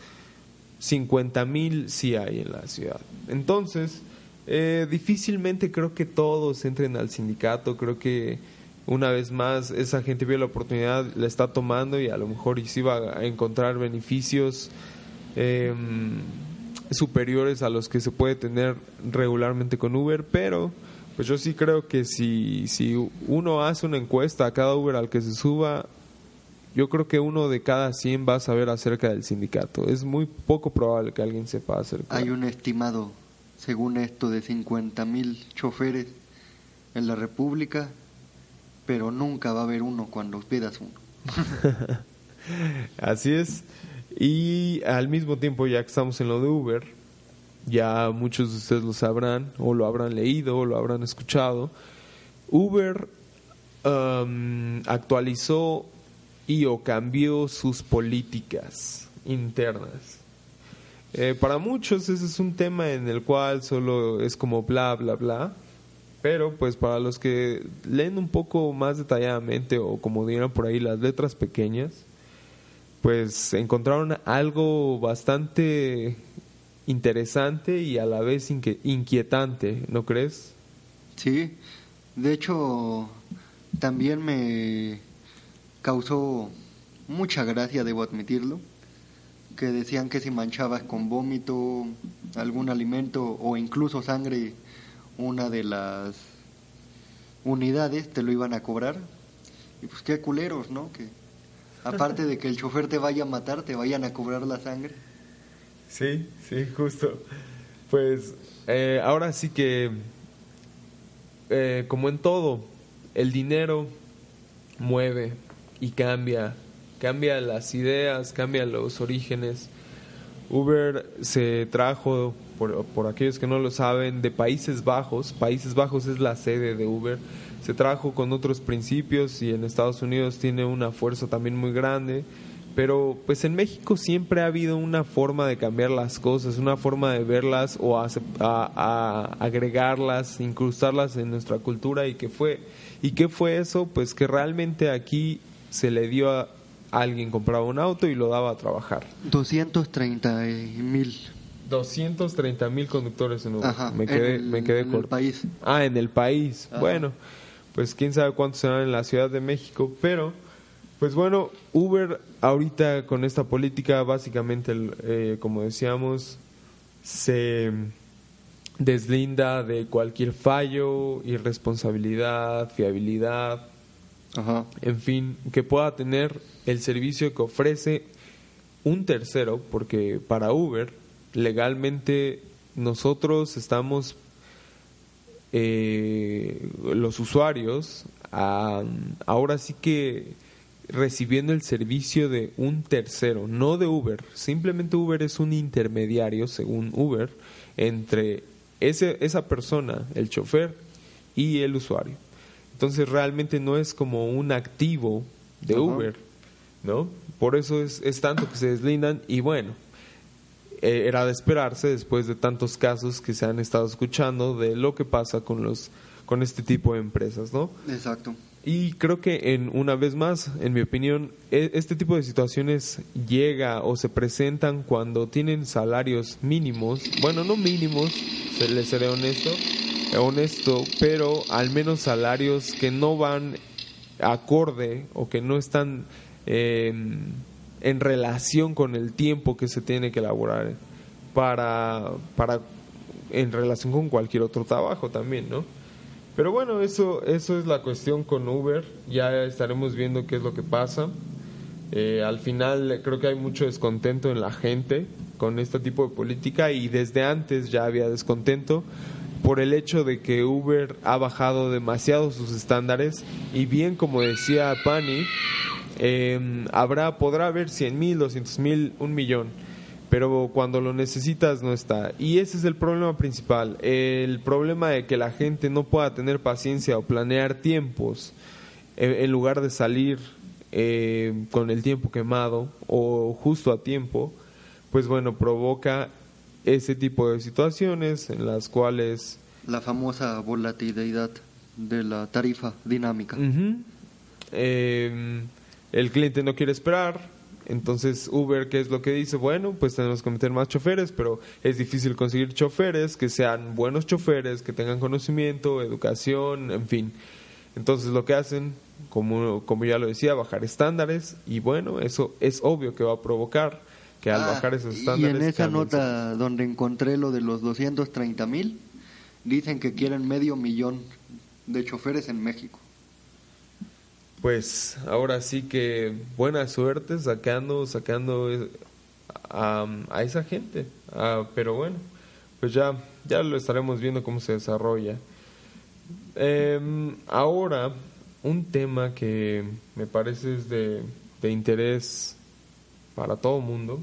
50 mil sí hay en la ciudad. Entonces, eh, difícilmente creo que todos entren al sindicato, creo que una vez más esa gente vio la oportunidad, la está tomando y a lo mejor y sí va a encontrar beneficios eh, superiores a los que se puede tener regularmente con Uber, pero pues yo sí creo que si, si uno hace una encuesta a cada Uber al que se suba, yo creo que uno de cada 100 va a saber acerca del sindicato. Es muy poco probable que alguien sepa acerca. Hay un estimado, según esto, de 50 mil choferes en la República, pero nunca va a haber uno cuando pidas uno. Así es. Y al mismo tiempo, ya que estamos en lo de Uber, ya muchos de ustedes lo sabrán, o lo habrán leído, o lo habrán escuchado. Uber um, actualizó y o cambió sus políticas internas. Eh, para muchos ese es un tema en el cual solo es como bla, bla, bla. Pero pues para los que leen un poco más detalladamente o como dirán por ahí las letras pequeñas, pues encontraron algo bastante interesante y a la vez inquietante, ¿no crees? Sí, de hecho, también me causó mucha gracia, debo admitirlo, que decían que si manchabas con vómito, algún alimento o incluso sangre una de las unidades, te lo iban a cobrar. Y pues qué culeros, ¿no? Que aparte de que el chofer te vaya a matar, te vayan a cobrar la sangre. Sí, sí, justo. Pues eh, ahora sí que, eh, como en todo, el dinero mueve y cambia, cambia las ideas, cambia los orígenes. Uber se trajo, por, por aquellos que no lo saben, de Países Bajos. Países Bajos es la sede de Uber. Se trajo con otros principios y en Estados Unidos tiene una fuerza también muy grande. Pero pues en México siempre ha habido una forma de cambiar las cosas, una forma de verlas o a, a agregarlas, incrustarlas en nuestra cultura y que fue y qué fue eso, pues que realmente aquí se le dio a alguien compraba un auto y lo daba a trabajar. 230 mil. 230 mil conductores en Uber. Ajá, me en quedé, el- me quedé en el país. Ah, en el país. Ajá. Bueno, pues quién sabe cuántos serán en la Ciudad de México, pero pues bueno, Uber ahorita con esta política básicamente, eh, como decíamos, se deslinda de cualquier fallo, irresponsabilidad, fiabilidad, Ajá. en fin, que pueda tener el servicio que ofrece un tercero, porque para Uber legalmente nosotros estamos, eh, los usuarios, ah, ahora sí que recibiendo el servicio de un tercero, no de Uber. Simplemente Uber es un intermediario, según Uber, entre ese, esa persona, el chofer, y el usuario. Entonces realmente no es como un activo de. Uber, ¿no? Por eso es, es tanto que se deslindan y bueno, eh, era de esperarse después de tantos casos que se han estado escuchando de lo que pasa con los con este tipo de empresas, ¿no? Exacto. Y creo que en una vez más, en mi opinión, e- este tipo de situaciones llega o se presentan cuando tienen salarios mínimos, bueno, no mínimos, se les seré honesto, eh, honesto, pero al menos salarios que no van acorde o que no están eh, en relación con el tiempo que se tiene que elaborar para, para en relación con cualquier otro trabajo también, ¿no? Pero bueno, eso, eso es la cuestión con Uber. Ya estaremos viendo qué es lo que pasa. Eh, al final creo que hay mucho descontento en la gente con este tipo de política y desde antes ya había descontento por el hecho de que Uber ha bajado demasiado sus estándares y bien como decía Pani, eh, habrá, podrá haber 100 mil, 200 mil, un millón, pero cuando lo necesitas no está. Y ese es el problema principal, el problema de que la gente no pueda tener paciencia o planear tiempos en, en lugar de salir eh, con el tiempo quemado o justo a tiempo, pues bueno, provoca ese tipo de situaciones en las cuales La famosa volatilidad de la tarifa dinámica. Ujú. Eh, el cliente no quiere esperar, entonces Uber, ¿qué es lo que dice? Bueno, pues tenemos que meter más choferes, pero es difícil conseguir choferes que sean buenos choferes, que tengan conocimiento, educación, en fin. Entonces lo que hacen, como, como ya lo decía, bajar estándares y bueno, eso es obvio que va a provocar que al Ah, bajar esos y estándares... en esa nota donde encontré lo de los 230 mil, dicen que quieren medio millón de choferes en México. Pues ahora sí que buena suerte sacando, sacando eh, a, esa gente. Ah, pero bueno, pues ya, ya lo estaremos viendo cómo se desarrolla. Em, ahora, un tema que me parece es de, de interés para todo mundo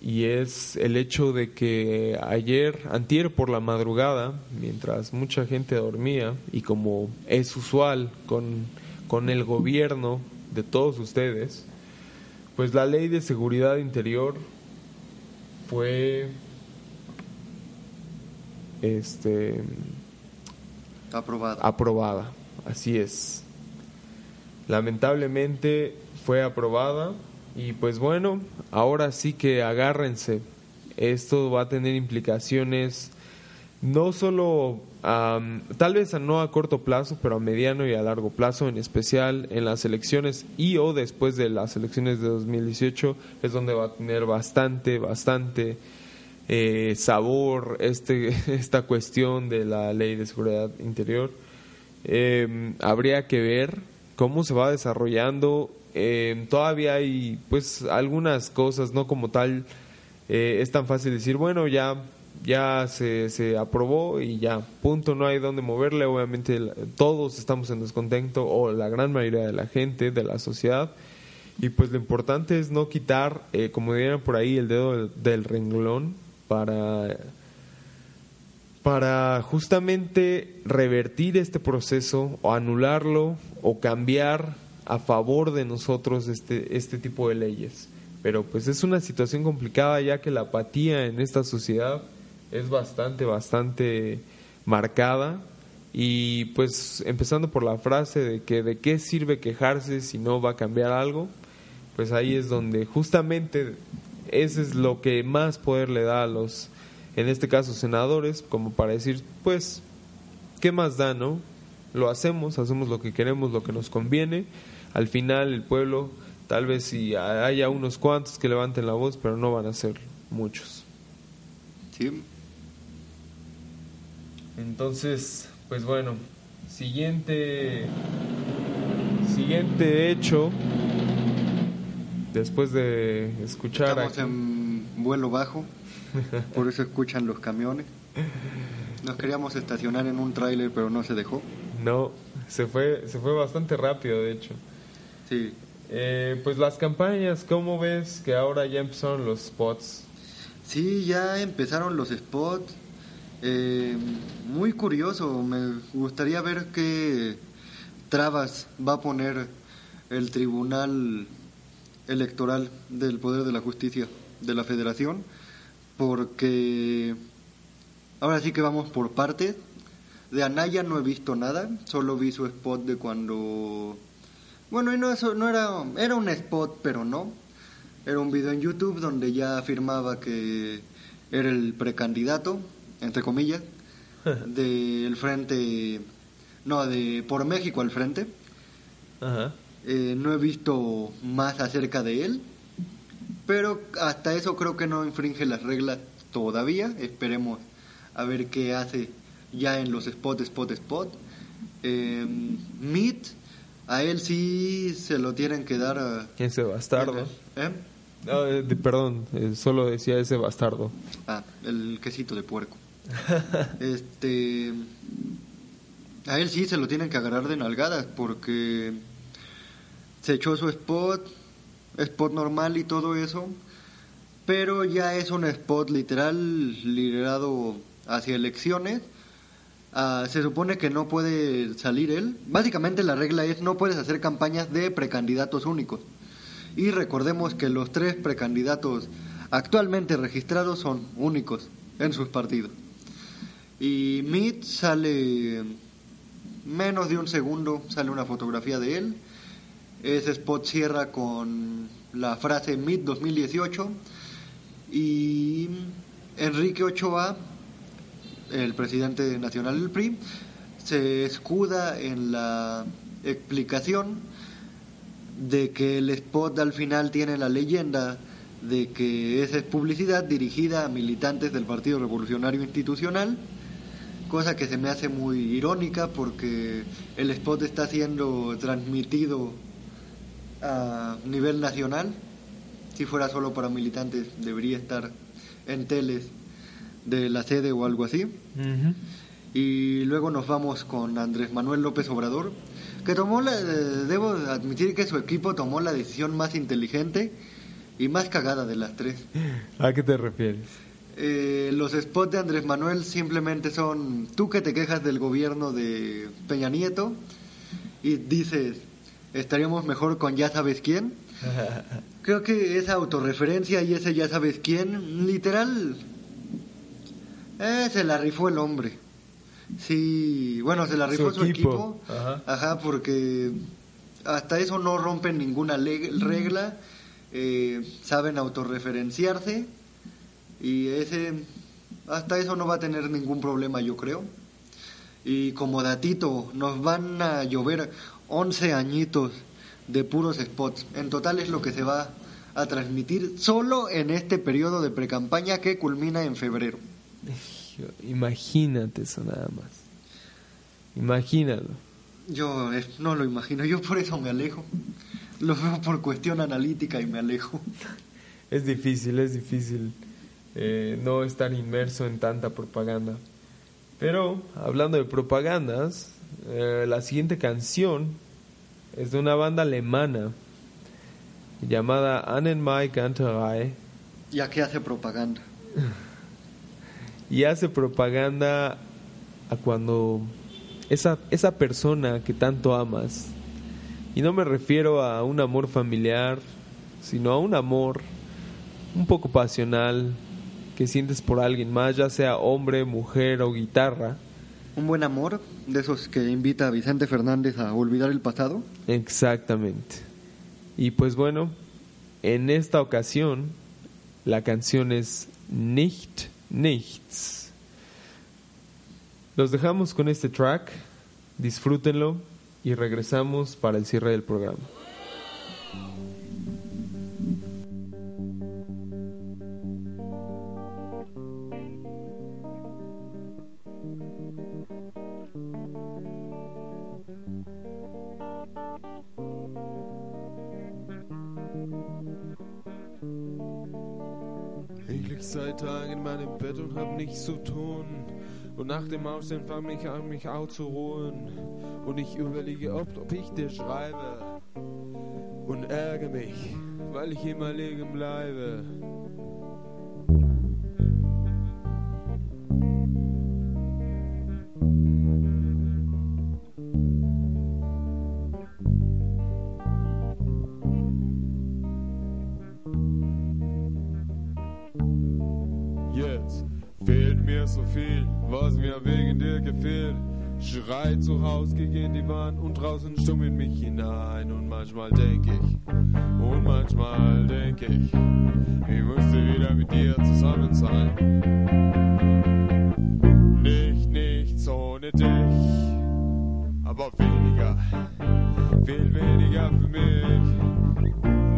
y es el hecho de que ayer, antier por la madrugada, mientras mucha gente dormía y como es usual con, con el gobierno de todos ustedes, pues la ley de seguridad interior fue este Aprobado. aprobada, así es. Lamentablemente fue aprobada y pues bueno, ahora sí que agárrense. Esto va a tener implicaciones no solo am, tal vez a no a corto plazo, pero a mediano y a largo plazo, en especial en las elecciones y o después de las elecciones de 2018 es donde va a tener bastante, bastante eh, sabor este, esta cuestión de la ley de seguridad interior. Eh, habría que ver cómo se va desarrollando. Eh, todavía hay pues algunas cosas, no como tal, eh, es tan fácil decir, bueno, ya ya se, se aprobó y ya, punto, no hay dónde moverle. Obviamente todos estamos en descontento o la gran mayoría de la gente, de la sociedad. Y pues lo importante es no quitar, eh, como dirían por ahí, el dedo del, del renglón para, para justamente revertir este proceso o anularlo o cambiar a favor de nosotros este, este tipo de leyes. Pero pues es una situación complicada ya que la apatía en esta sociedad es bastante, bastante marcada. Y pues empezando por la frase de que de qué sirve quejarse si no va a cambiar algo, pues ahí es donde justamente ese es lo que más poder le da a los, en este caso, senadores, como para decir, pues, ¿qué más da, no? Lo hacemos, hacemos lo que queremos, lo que nos conviene. Al final el pueblo, tal vez si haya unos cuantos que levanten la voz, pero no van a ser muchos. ¿Sí? Entonces, pues bueno, siguiente siguiente hecho después de escuchar Estamos aquí- en vuelo bajo, por eso escuchan los camiones. Nos queríamos estacionar en un tráiler, pero no se dejó. No se fue se fue bastante rápido de hecho. Sí, Eh, pues las campañas, ¿cómo ves que ahora ya empezaron los spots? sí, ya empezaron los spots. Eh, muy curioso, me gustaría ver qué trabas va a poner el Tribunal Electoral del Poder de la Justicia de la federación, porque ahora sí que vamos por partes. De Anaya no he visto nada, solo vi su spot de cuando... Bueno, y no, eso no era, era un spot, pero no. Era un video en YouTube donde ya afirmaba que era el precandidato, entre comillas, del frente, no, de por México al frente. Ajá. Eh, no he visto más acerca de él, pero hasta eso creo que no infringe las reglas todavía. Esperemos a ver qué hace ya en los spot, spot, spot. Eh, Meat, a él sí se lo tienen que dar a... Ese bastardo. ¿Eh? No, eh, de- perdón, eh, solo decía ese bastardo. Ah, el quesito de puerco. este. A él sí se lo tienen que agarrar de nalgadas porque se echó su spot, spot normal y todo eso, pero ya es un spot literal liderado hacia elecciones. Ah, se supone que no puede salir él. Básicamente la regla es no puedes hacer campañas de precandidatos únicos. Y recordemos que los tres precandidatos actualmente registrados son únicos en sus partidos. Y Meet sale menos de un segundo, sale una fotografía de él. Ese spot cierra con la frase Meet 2018. Y Enrique Ochoa, el presidente nacional del PRI, se escuda en la explicación de que el spot al final tiene la leyenda de que esa es publicidad dirigida a militantes del Partido Revolucionario Institucional, cosa que se me hace muy irónica porque el spot está siendo transmitido a nivel nacional. Si fuera solo para militantes debería estar en teles de la sede o algo así. Y luego nos vamos con Andrés Manuel López Obrador, que tomó la, eh, debo admitir que su equipo tomó la decisión más inteligente y más cagada de las tres. ¿A qué te refieres? Eh, los spots de Andrés Manuel simplemente son tú que te quejas del gobierno de Peña Nieto y dices, estaríamos mejor con ya sabes quién. Creo que esa autorreferencia y ese ya sabes quién, literal, eh, se la rifó el hombre. Sí, bueno, se la rifó Su su, equipo. equipo. Ajá. Ajá, porque hasta eso no rompen ninguna regla, eh, saben autorreferenciarse y ese hasta eso no va a tener ningún problema, yo creo. Y como datito, nos van a llover 11 añitos de puros spots. En total es lo que se va a transmitir solo en este periodo de precampaña que culmina en febrero. Imagínate eso nada más. Imagínalo. Yo no lo imagino, yo por eso me alejo. Lo veo por cuestión analítica y me alejo. Es difícil, es difícil eh, no estar inmerso en tanta propaganda. Pero, hablando de propagandas, eh, la siguiente canción es de una banda alemana llamada Annenmai Ganterei Ya que hace propaganda. y hace propaganda a cuando esa, esa persona que tanto amas, y no me refiero a un amor familiar, sino a un amor un poco pasional que sientes por alguien más, ya sea hombre, mujer o guitarra. Un buen amor, de esos que invita a Vicente Fernández a olvidar el pasado. Exactamente. Y pues bueno, en esta ocasión la canción es Nicht Nichts. Los dejamos con este track, disfrútenlo y regresamos para el cierre del programa. Seit Tagen in meinem Bett und hab nichts zu tun. Und nach dem Aufstehen fang ich an, mich auszuruhen. Und ich überlege oft, ob ich dir schreibe. Und ärgere mich, weil ich immer liegen bleibe. Mir so viel, was mir wegen dir gefällt. Schreit zu Haus gegen die Wand und draußen stumm in mich hinein. Und manchmal denk ich, und manchmal denk ich, ich müsste wieder mit dir zusammen sein. Nicht, nichts ohne dich, aber weniger, viel weniger für mich.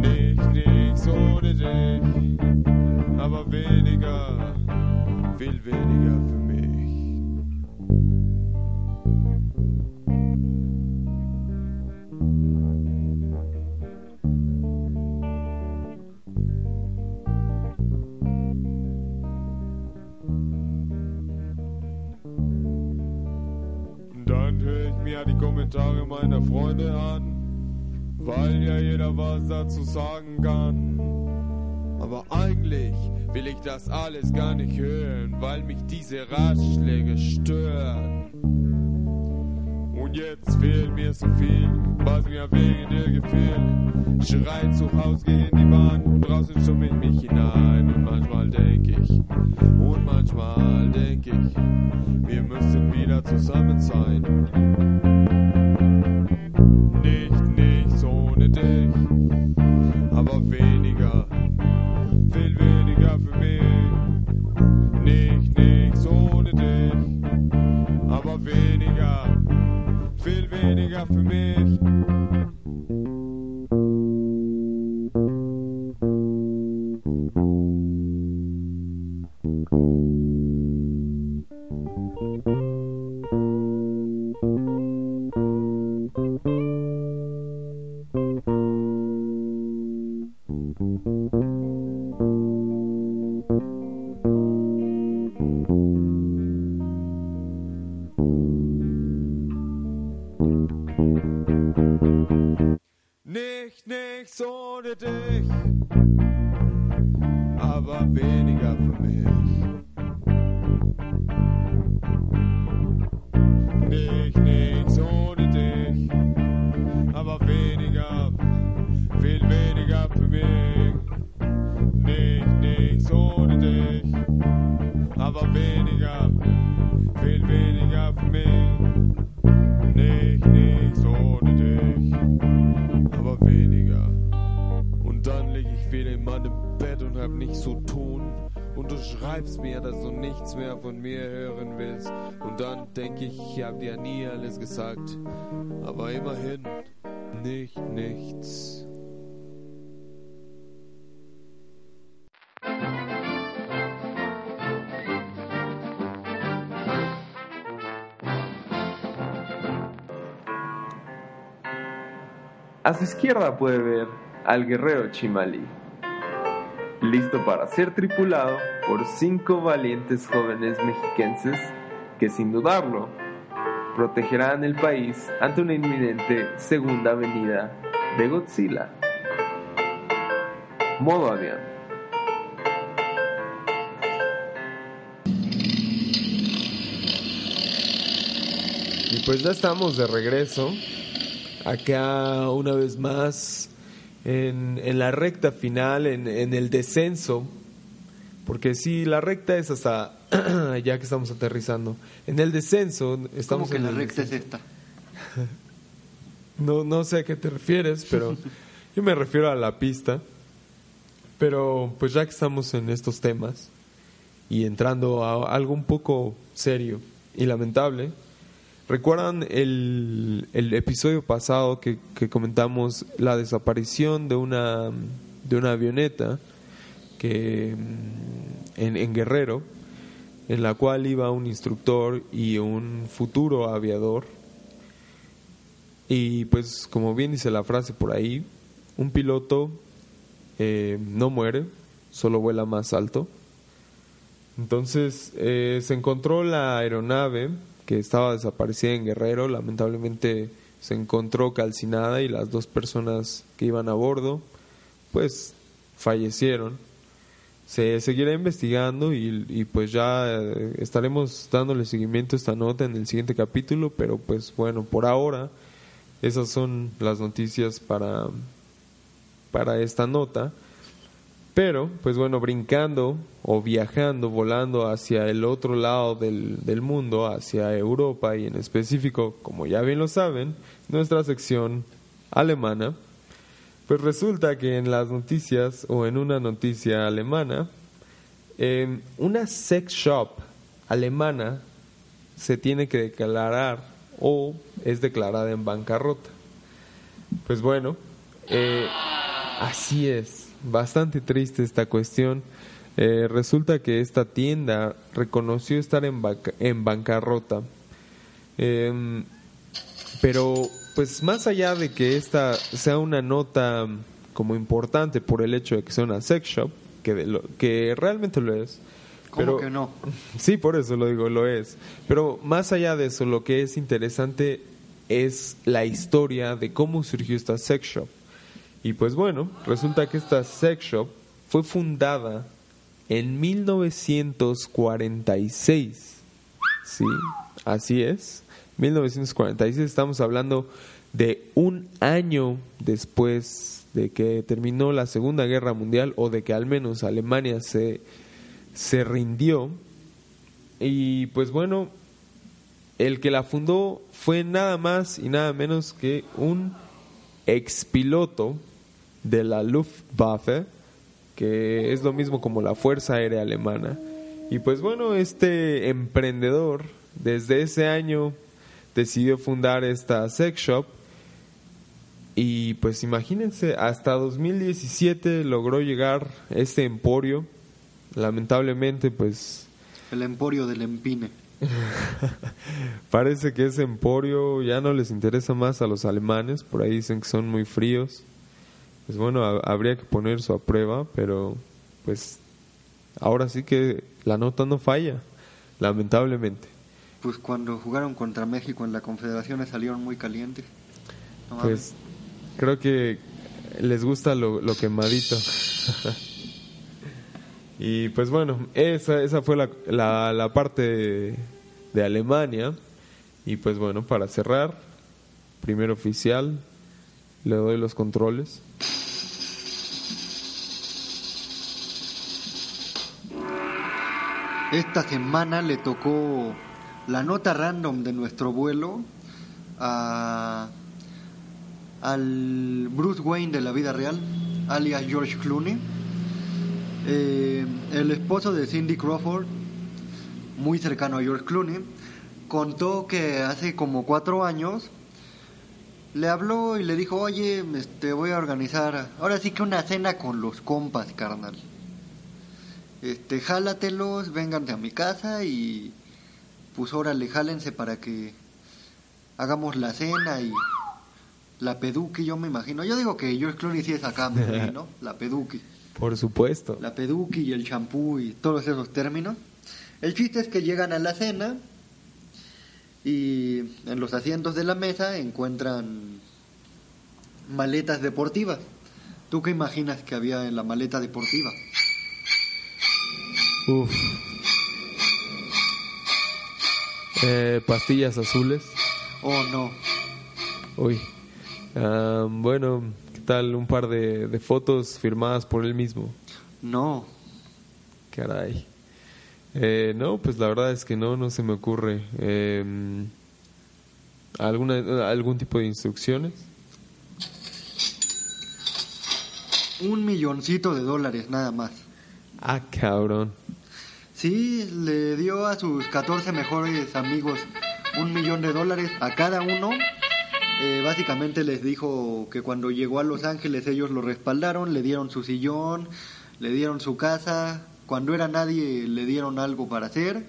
Nicht, nichts ohne dich, aber weniger, weniger für mich. Dann höre ich mir die Kommentare meiner Freunde an, weil ja jeder was dazu sagen kann. Aber eigentlich will ich das alles gar nicht hören, weil mich diese Ratschläge stören. Und jetzt fehlt mir so viel, was mir wegen dir gefällt. Schreit zu Haus gegen die Wand und draußen stumm ich mich hinein. Und manchmal denk ich, und manchmal denk ich, wir müssen wieder zusammen sein. Nicht, nichts ohne dich, for me. A su izquierda puede ver al guerrero Chimalí, listo para ser tripulado por cinco valientes jóvenes mexiquenses que sin dudarlo protegerán el país ante una inminente segunda venida de Godzilla. Modo avión. Y pues ya estamos de regreso. Acá una vez más en, en la recta final, en, en el descenso. Porque sí, la recta es hasta ya que estamos aterrizando. En el descenso ¿Cómo estamos que en la recta es descenso. esta? No, no sé a qué te refieres, pero yo me refiero a la pista. Pero pues ya que estamos en estos temas y entrando a algo un poco serio y lamentable, ¿recuerdan el, el episodio pasado que, que comentamos la desaparición de una, de una avioneta que mm, en, Guerrero, en la cual iba un instructor y un futuro aviador? Y pues como bien dice la frase por ahí, un piloto eh, no muere, solo vuela más alto. Entonces eh, se encontró la aeronave que estaba desaparecida en Guerrero, lamentablemente se encontró calcinada y las dos personas que iban a bordo pues fallecieron. Se seguirá investigando y, y pues ya eh, estaremos dándole seguimiento a esta nota en el siguiente capítulo, pero pues bueno, por ahora esas son las noticias para, para esta nota. Pero, pues bueno, brincando o viajando, volando hacia el otro lado del, del mundo, hacia Europa y en específico, como ya bien lo saben, nuestra sección alemana, pues resulta que en las noticias o en una noticia alemana, una sex shop alemana se tiene que declarar o es declarada en bancarrota. Pues bueno, eh, así es, bastante triste esta cuestión. Eh, resulta que esta tienda reconoció estar en, en bancarrota. Em, pero, pues más allá de que esta sea una nota como importante por el hecho de que sea una sex shop, que, de lo- que realmente lo es. ¿Cómo pero, que no? Sí, por eso lo digo, lo es. Pero más allá de eso, lo que es interesante es la historia de cómo surgió esta sex shop. Y pues bueno, resulta que esta sex shop fue fundada en 1946. Sí, así es. 1946 estamos hablando de un año después de que terminó la Segunda Guerra Mundial o de que al menos Alemania se, se rindió. Y pues bueno, el que la fundó fue nada más y nada menos que un expiloto de la Luftwaffe, que es lo mismo como la Fuerza Aérea Alemana. Y pues bueno, este emprendedor desde ese año decidió fundar esta sex shop y pues imagínense, hasta 2017 logró llegar este emporio. Lamentablemente pues El emporio del empine. Parece que ese emporio ya no les interesa más a los alemanes, por ahí dicen que son muy fríos. Pues bueno, ha- habría que poner a prueba, pero pues ahora sí que la nota no falla, lamentablemente. Pues cuando jugaron contra México en la Confederaciones salieron muy calientes. No. Pues creo que les gusta lo, lo quemadito. y pues bueno, esa, esa fue la, la, la parte de, de Alemania. Y pues bueno, para cerrar, primer oficial, le doy los controles. Esta semana le tocó la nota random de nuestro vuelo a, al Bruce Wayne de la vida real, alias George Clooney. Eh, el esposo de Cindy Crawford, muy cercano a George Clooney, contó que hace como cuatro años le habló y le dijo, oye, este, voy a organizar, ahora sí que una cena con los compas, carnal. Este, jálatelos, vénganse a mi casa y pues órale, jálense para que hagamos la cena y la peduqui, yo me imagino. Yo digo que George Clooney sí es acá, ¿no? La peduqui. Por supuesto. La peduqui y el champú y todos esos términos. El chiste es que llegan a la cena y en los asientos de la mesa encuentran maletas deportivas. ¿Tú qué imaginas que había en la maleta deportiva? Uf. Eh, pastillas azules. Oh, no. Uy. Ah, bueno, ¿qué tal? Un par de, de fotos firmadas por él mismo. No. Caray. Eh, no, pues la verdad es que no, no se me ocurre. Eh, ¿alguna, ¿Algún tipo de instrucciones? Un milloncito de dólares nada más. Ah, cabrón. Sí, le dio a sus 14 mejores amigos un millón de dólares a cada uno. Eh, básicamente les dijo que cuando llegó a Los Ángeles ellos lo respaldaron, le dieron su sillón, le dieron su casa, cuando era nadie le dieron algo para hacer.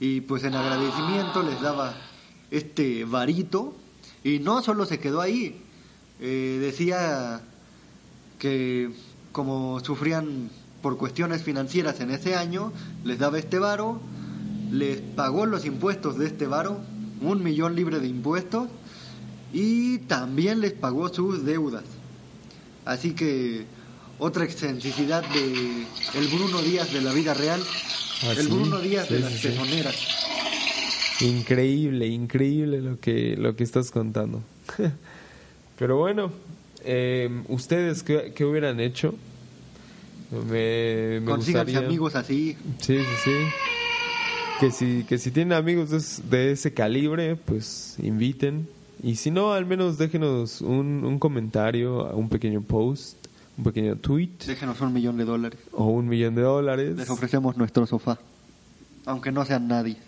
Y pues en agradecimiento les daba este varito. Y no solo se quedó ahí, Eh, decía que como sufrían por cuestiones financieras en ese año, les daba este varo, les pagó los impuestos de este varo, un millón libre de impuestos, y también les pagó sus deudas. Así que otra excentricidad de el Bruno Díaz de la vida real, Ah, el sí, Bruno Díaz de las sí, pezoneras. Increíble, increíble lo que, lo que estás contando. Pero bueno, eh, ¿ustedes qué, qué hubieran hecho Me, me gustaría... amigos así. Sí, sí, sí. Que si, que si tienen amigos de, de ese calibre, pues inviten. Y si no, al menos déjenos un, un comentario, un pequeño post, un pequeño tweet Déjenos un millón de dólares. o un millón de dólares. Les ofrecemos nuestro sofá. Aunque no sean nadie.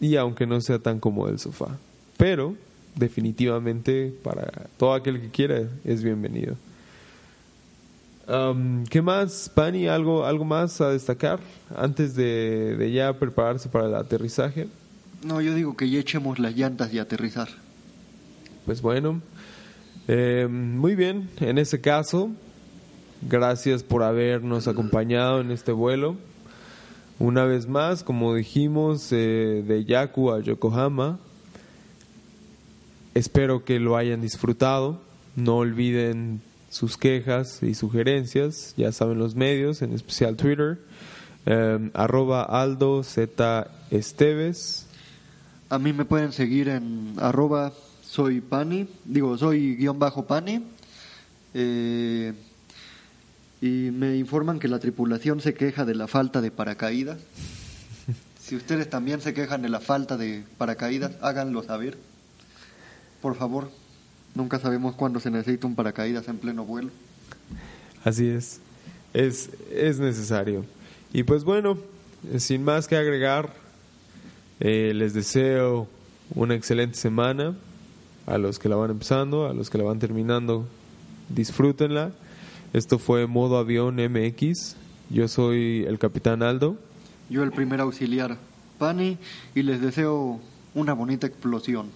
Y aunque no sea tan cómodo el sofá. Pero, definitivamente, para todo aquel que quiera, es bienvenido. Am, ¿Qué más, Pani? ¿Algo, ¿Algo más a destacar antes de, de ya prepararse para el aterrizaje? No, yo digo que ya echemos las llantas y aterrizar. Pues bueno, eh, muy bien, en ese caso, gracias por habernos acompañado en este vuelo. Una vez más, como dijimos, eh, de Yaku a Yokohama, espero que lo hayan disfrutado. No olviden sus quejas y sugerencias, ya saben los medios, en especial Twitter, eh, arroba Aldo Z Esteves. A mí me pueden seguir en arroba soy pani, digo soy guion bajo pani. Eh, y me informan que la tripulación se queja de la falta de paracaídas. Si ustedes también se quejan de la falta de paracaídas, háganlo saber. Por favor, nunca sabemos cuándo se necesita un paracaídas en pleno vuelo. Así es. Es, es necesario. Y pues bueno, sin más que agregar, eh, les deseo una excelente semana. A los que la van empezando, a los que la van terminando, disfrútenla. Esto fue Modo Avión MX. Yo soy el capitán Aldo. Yo el primer auxiliar, Pani, y les deseo una bonita explosión.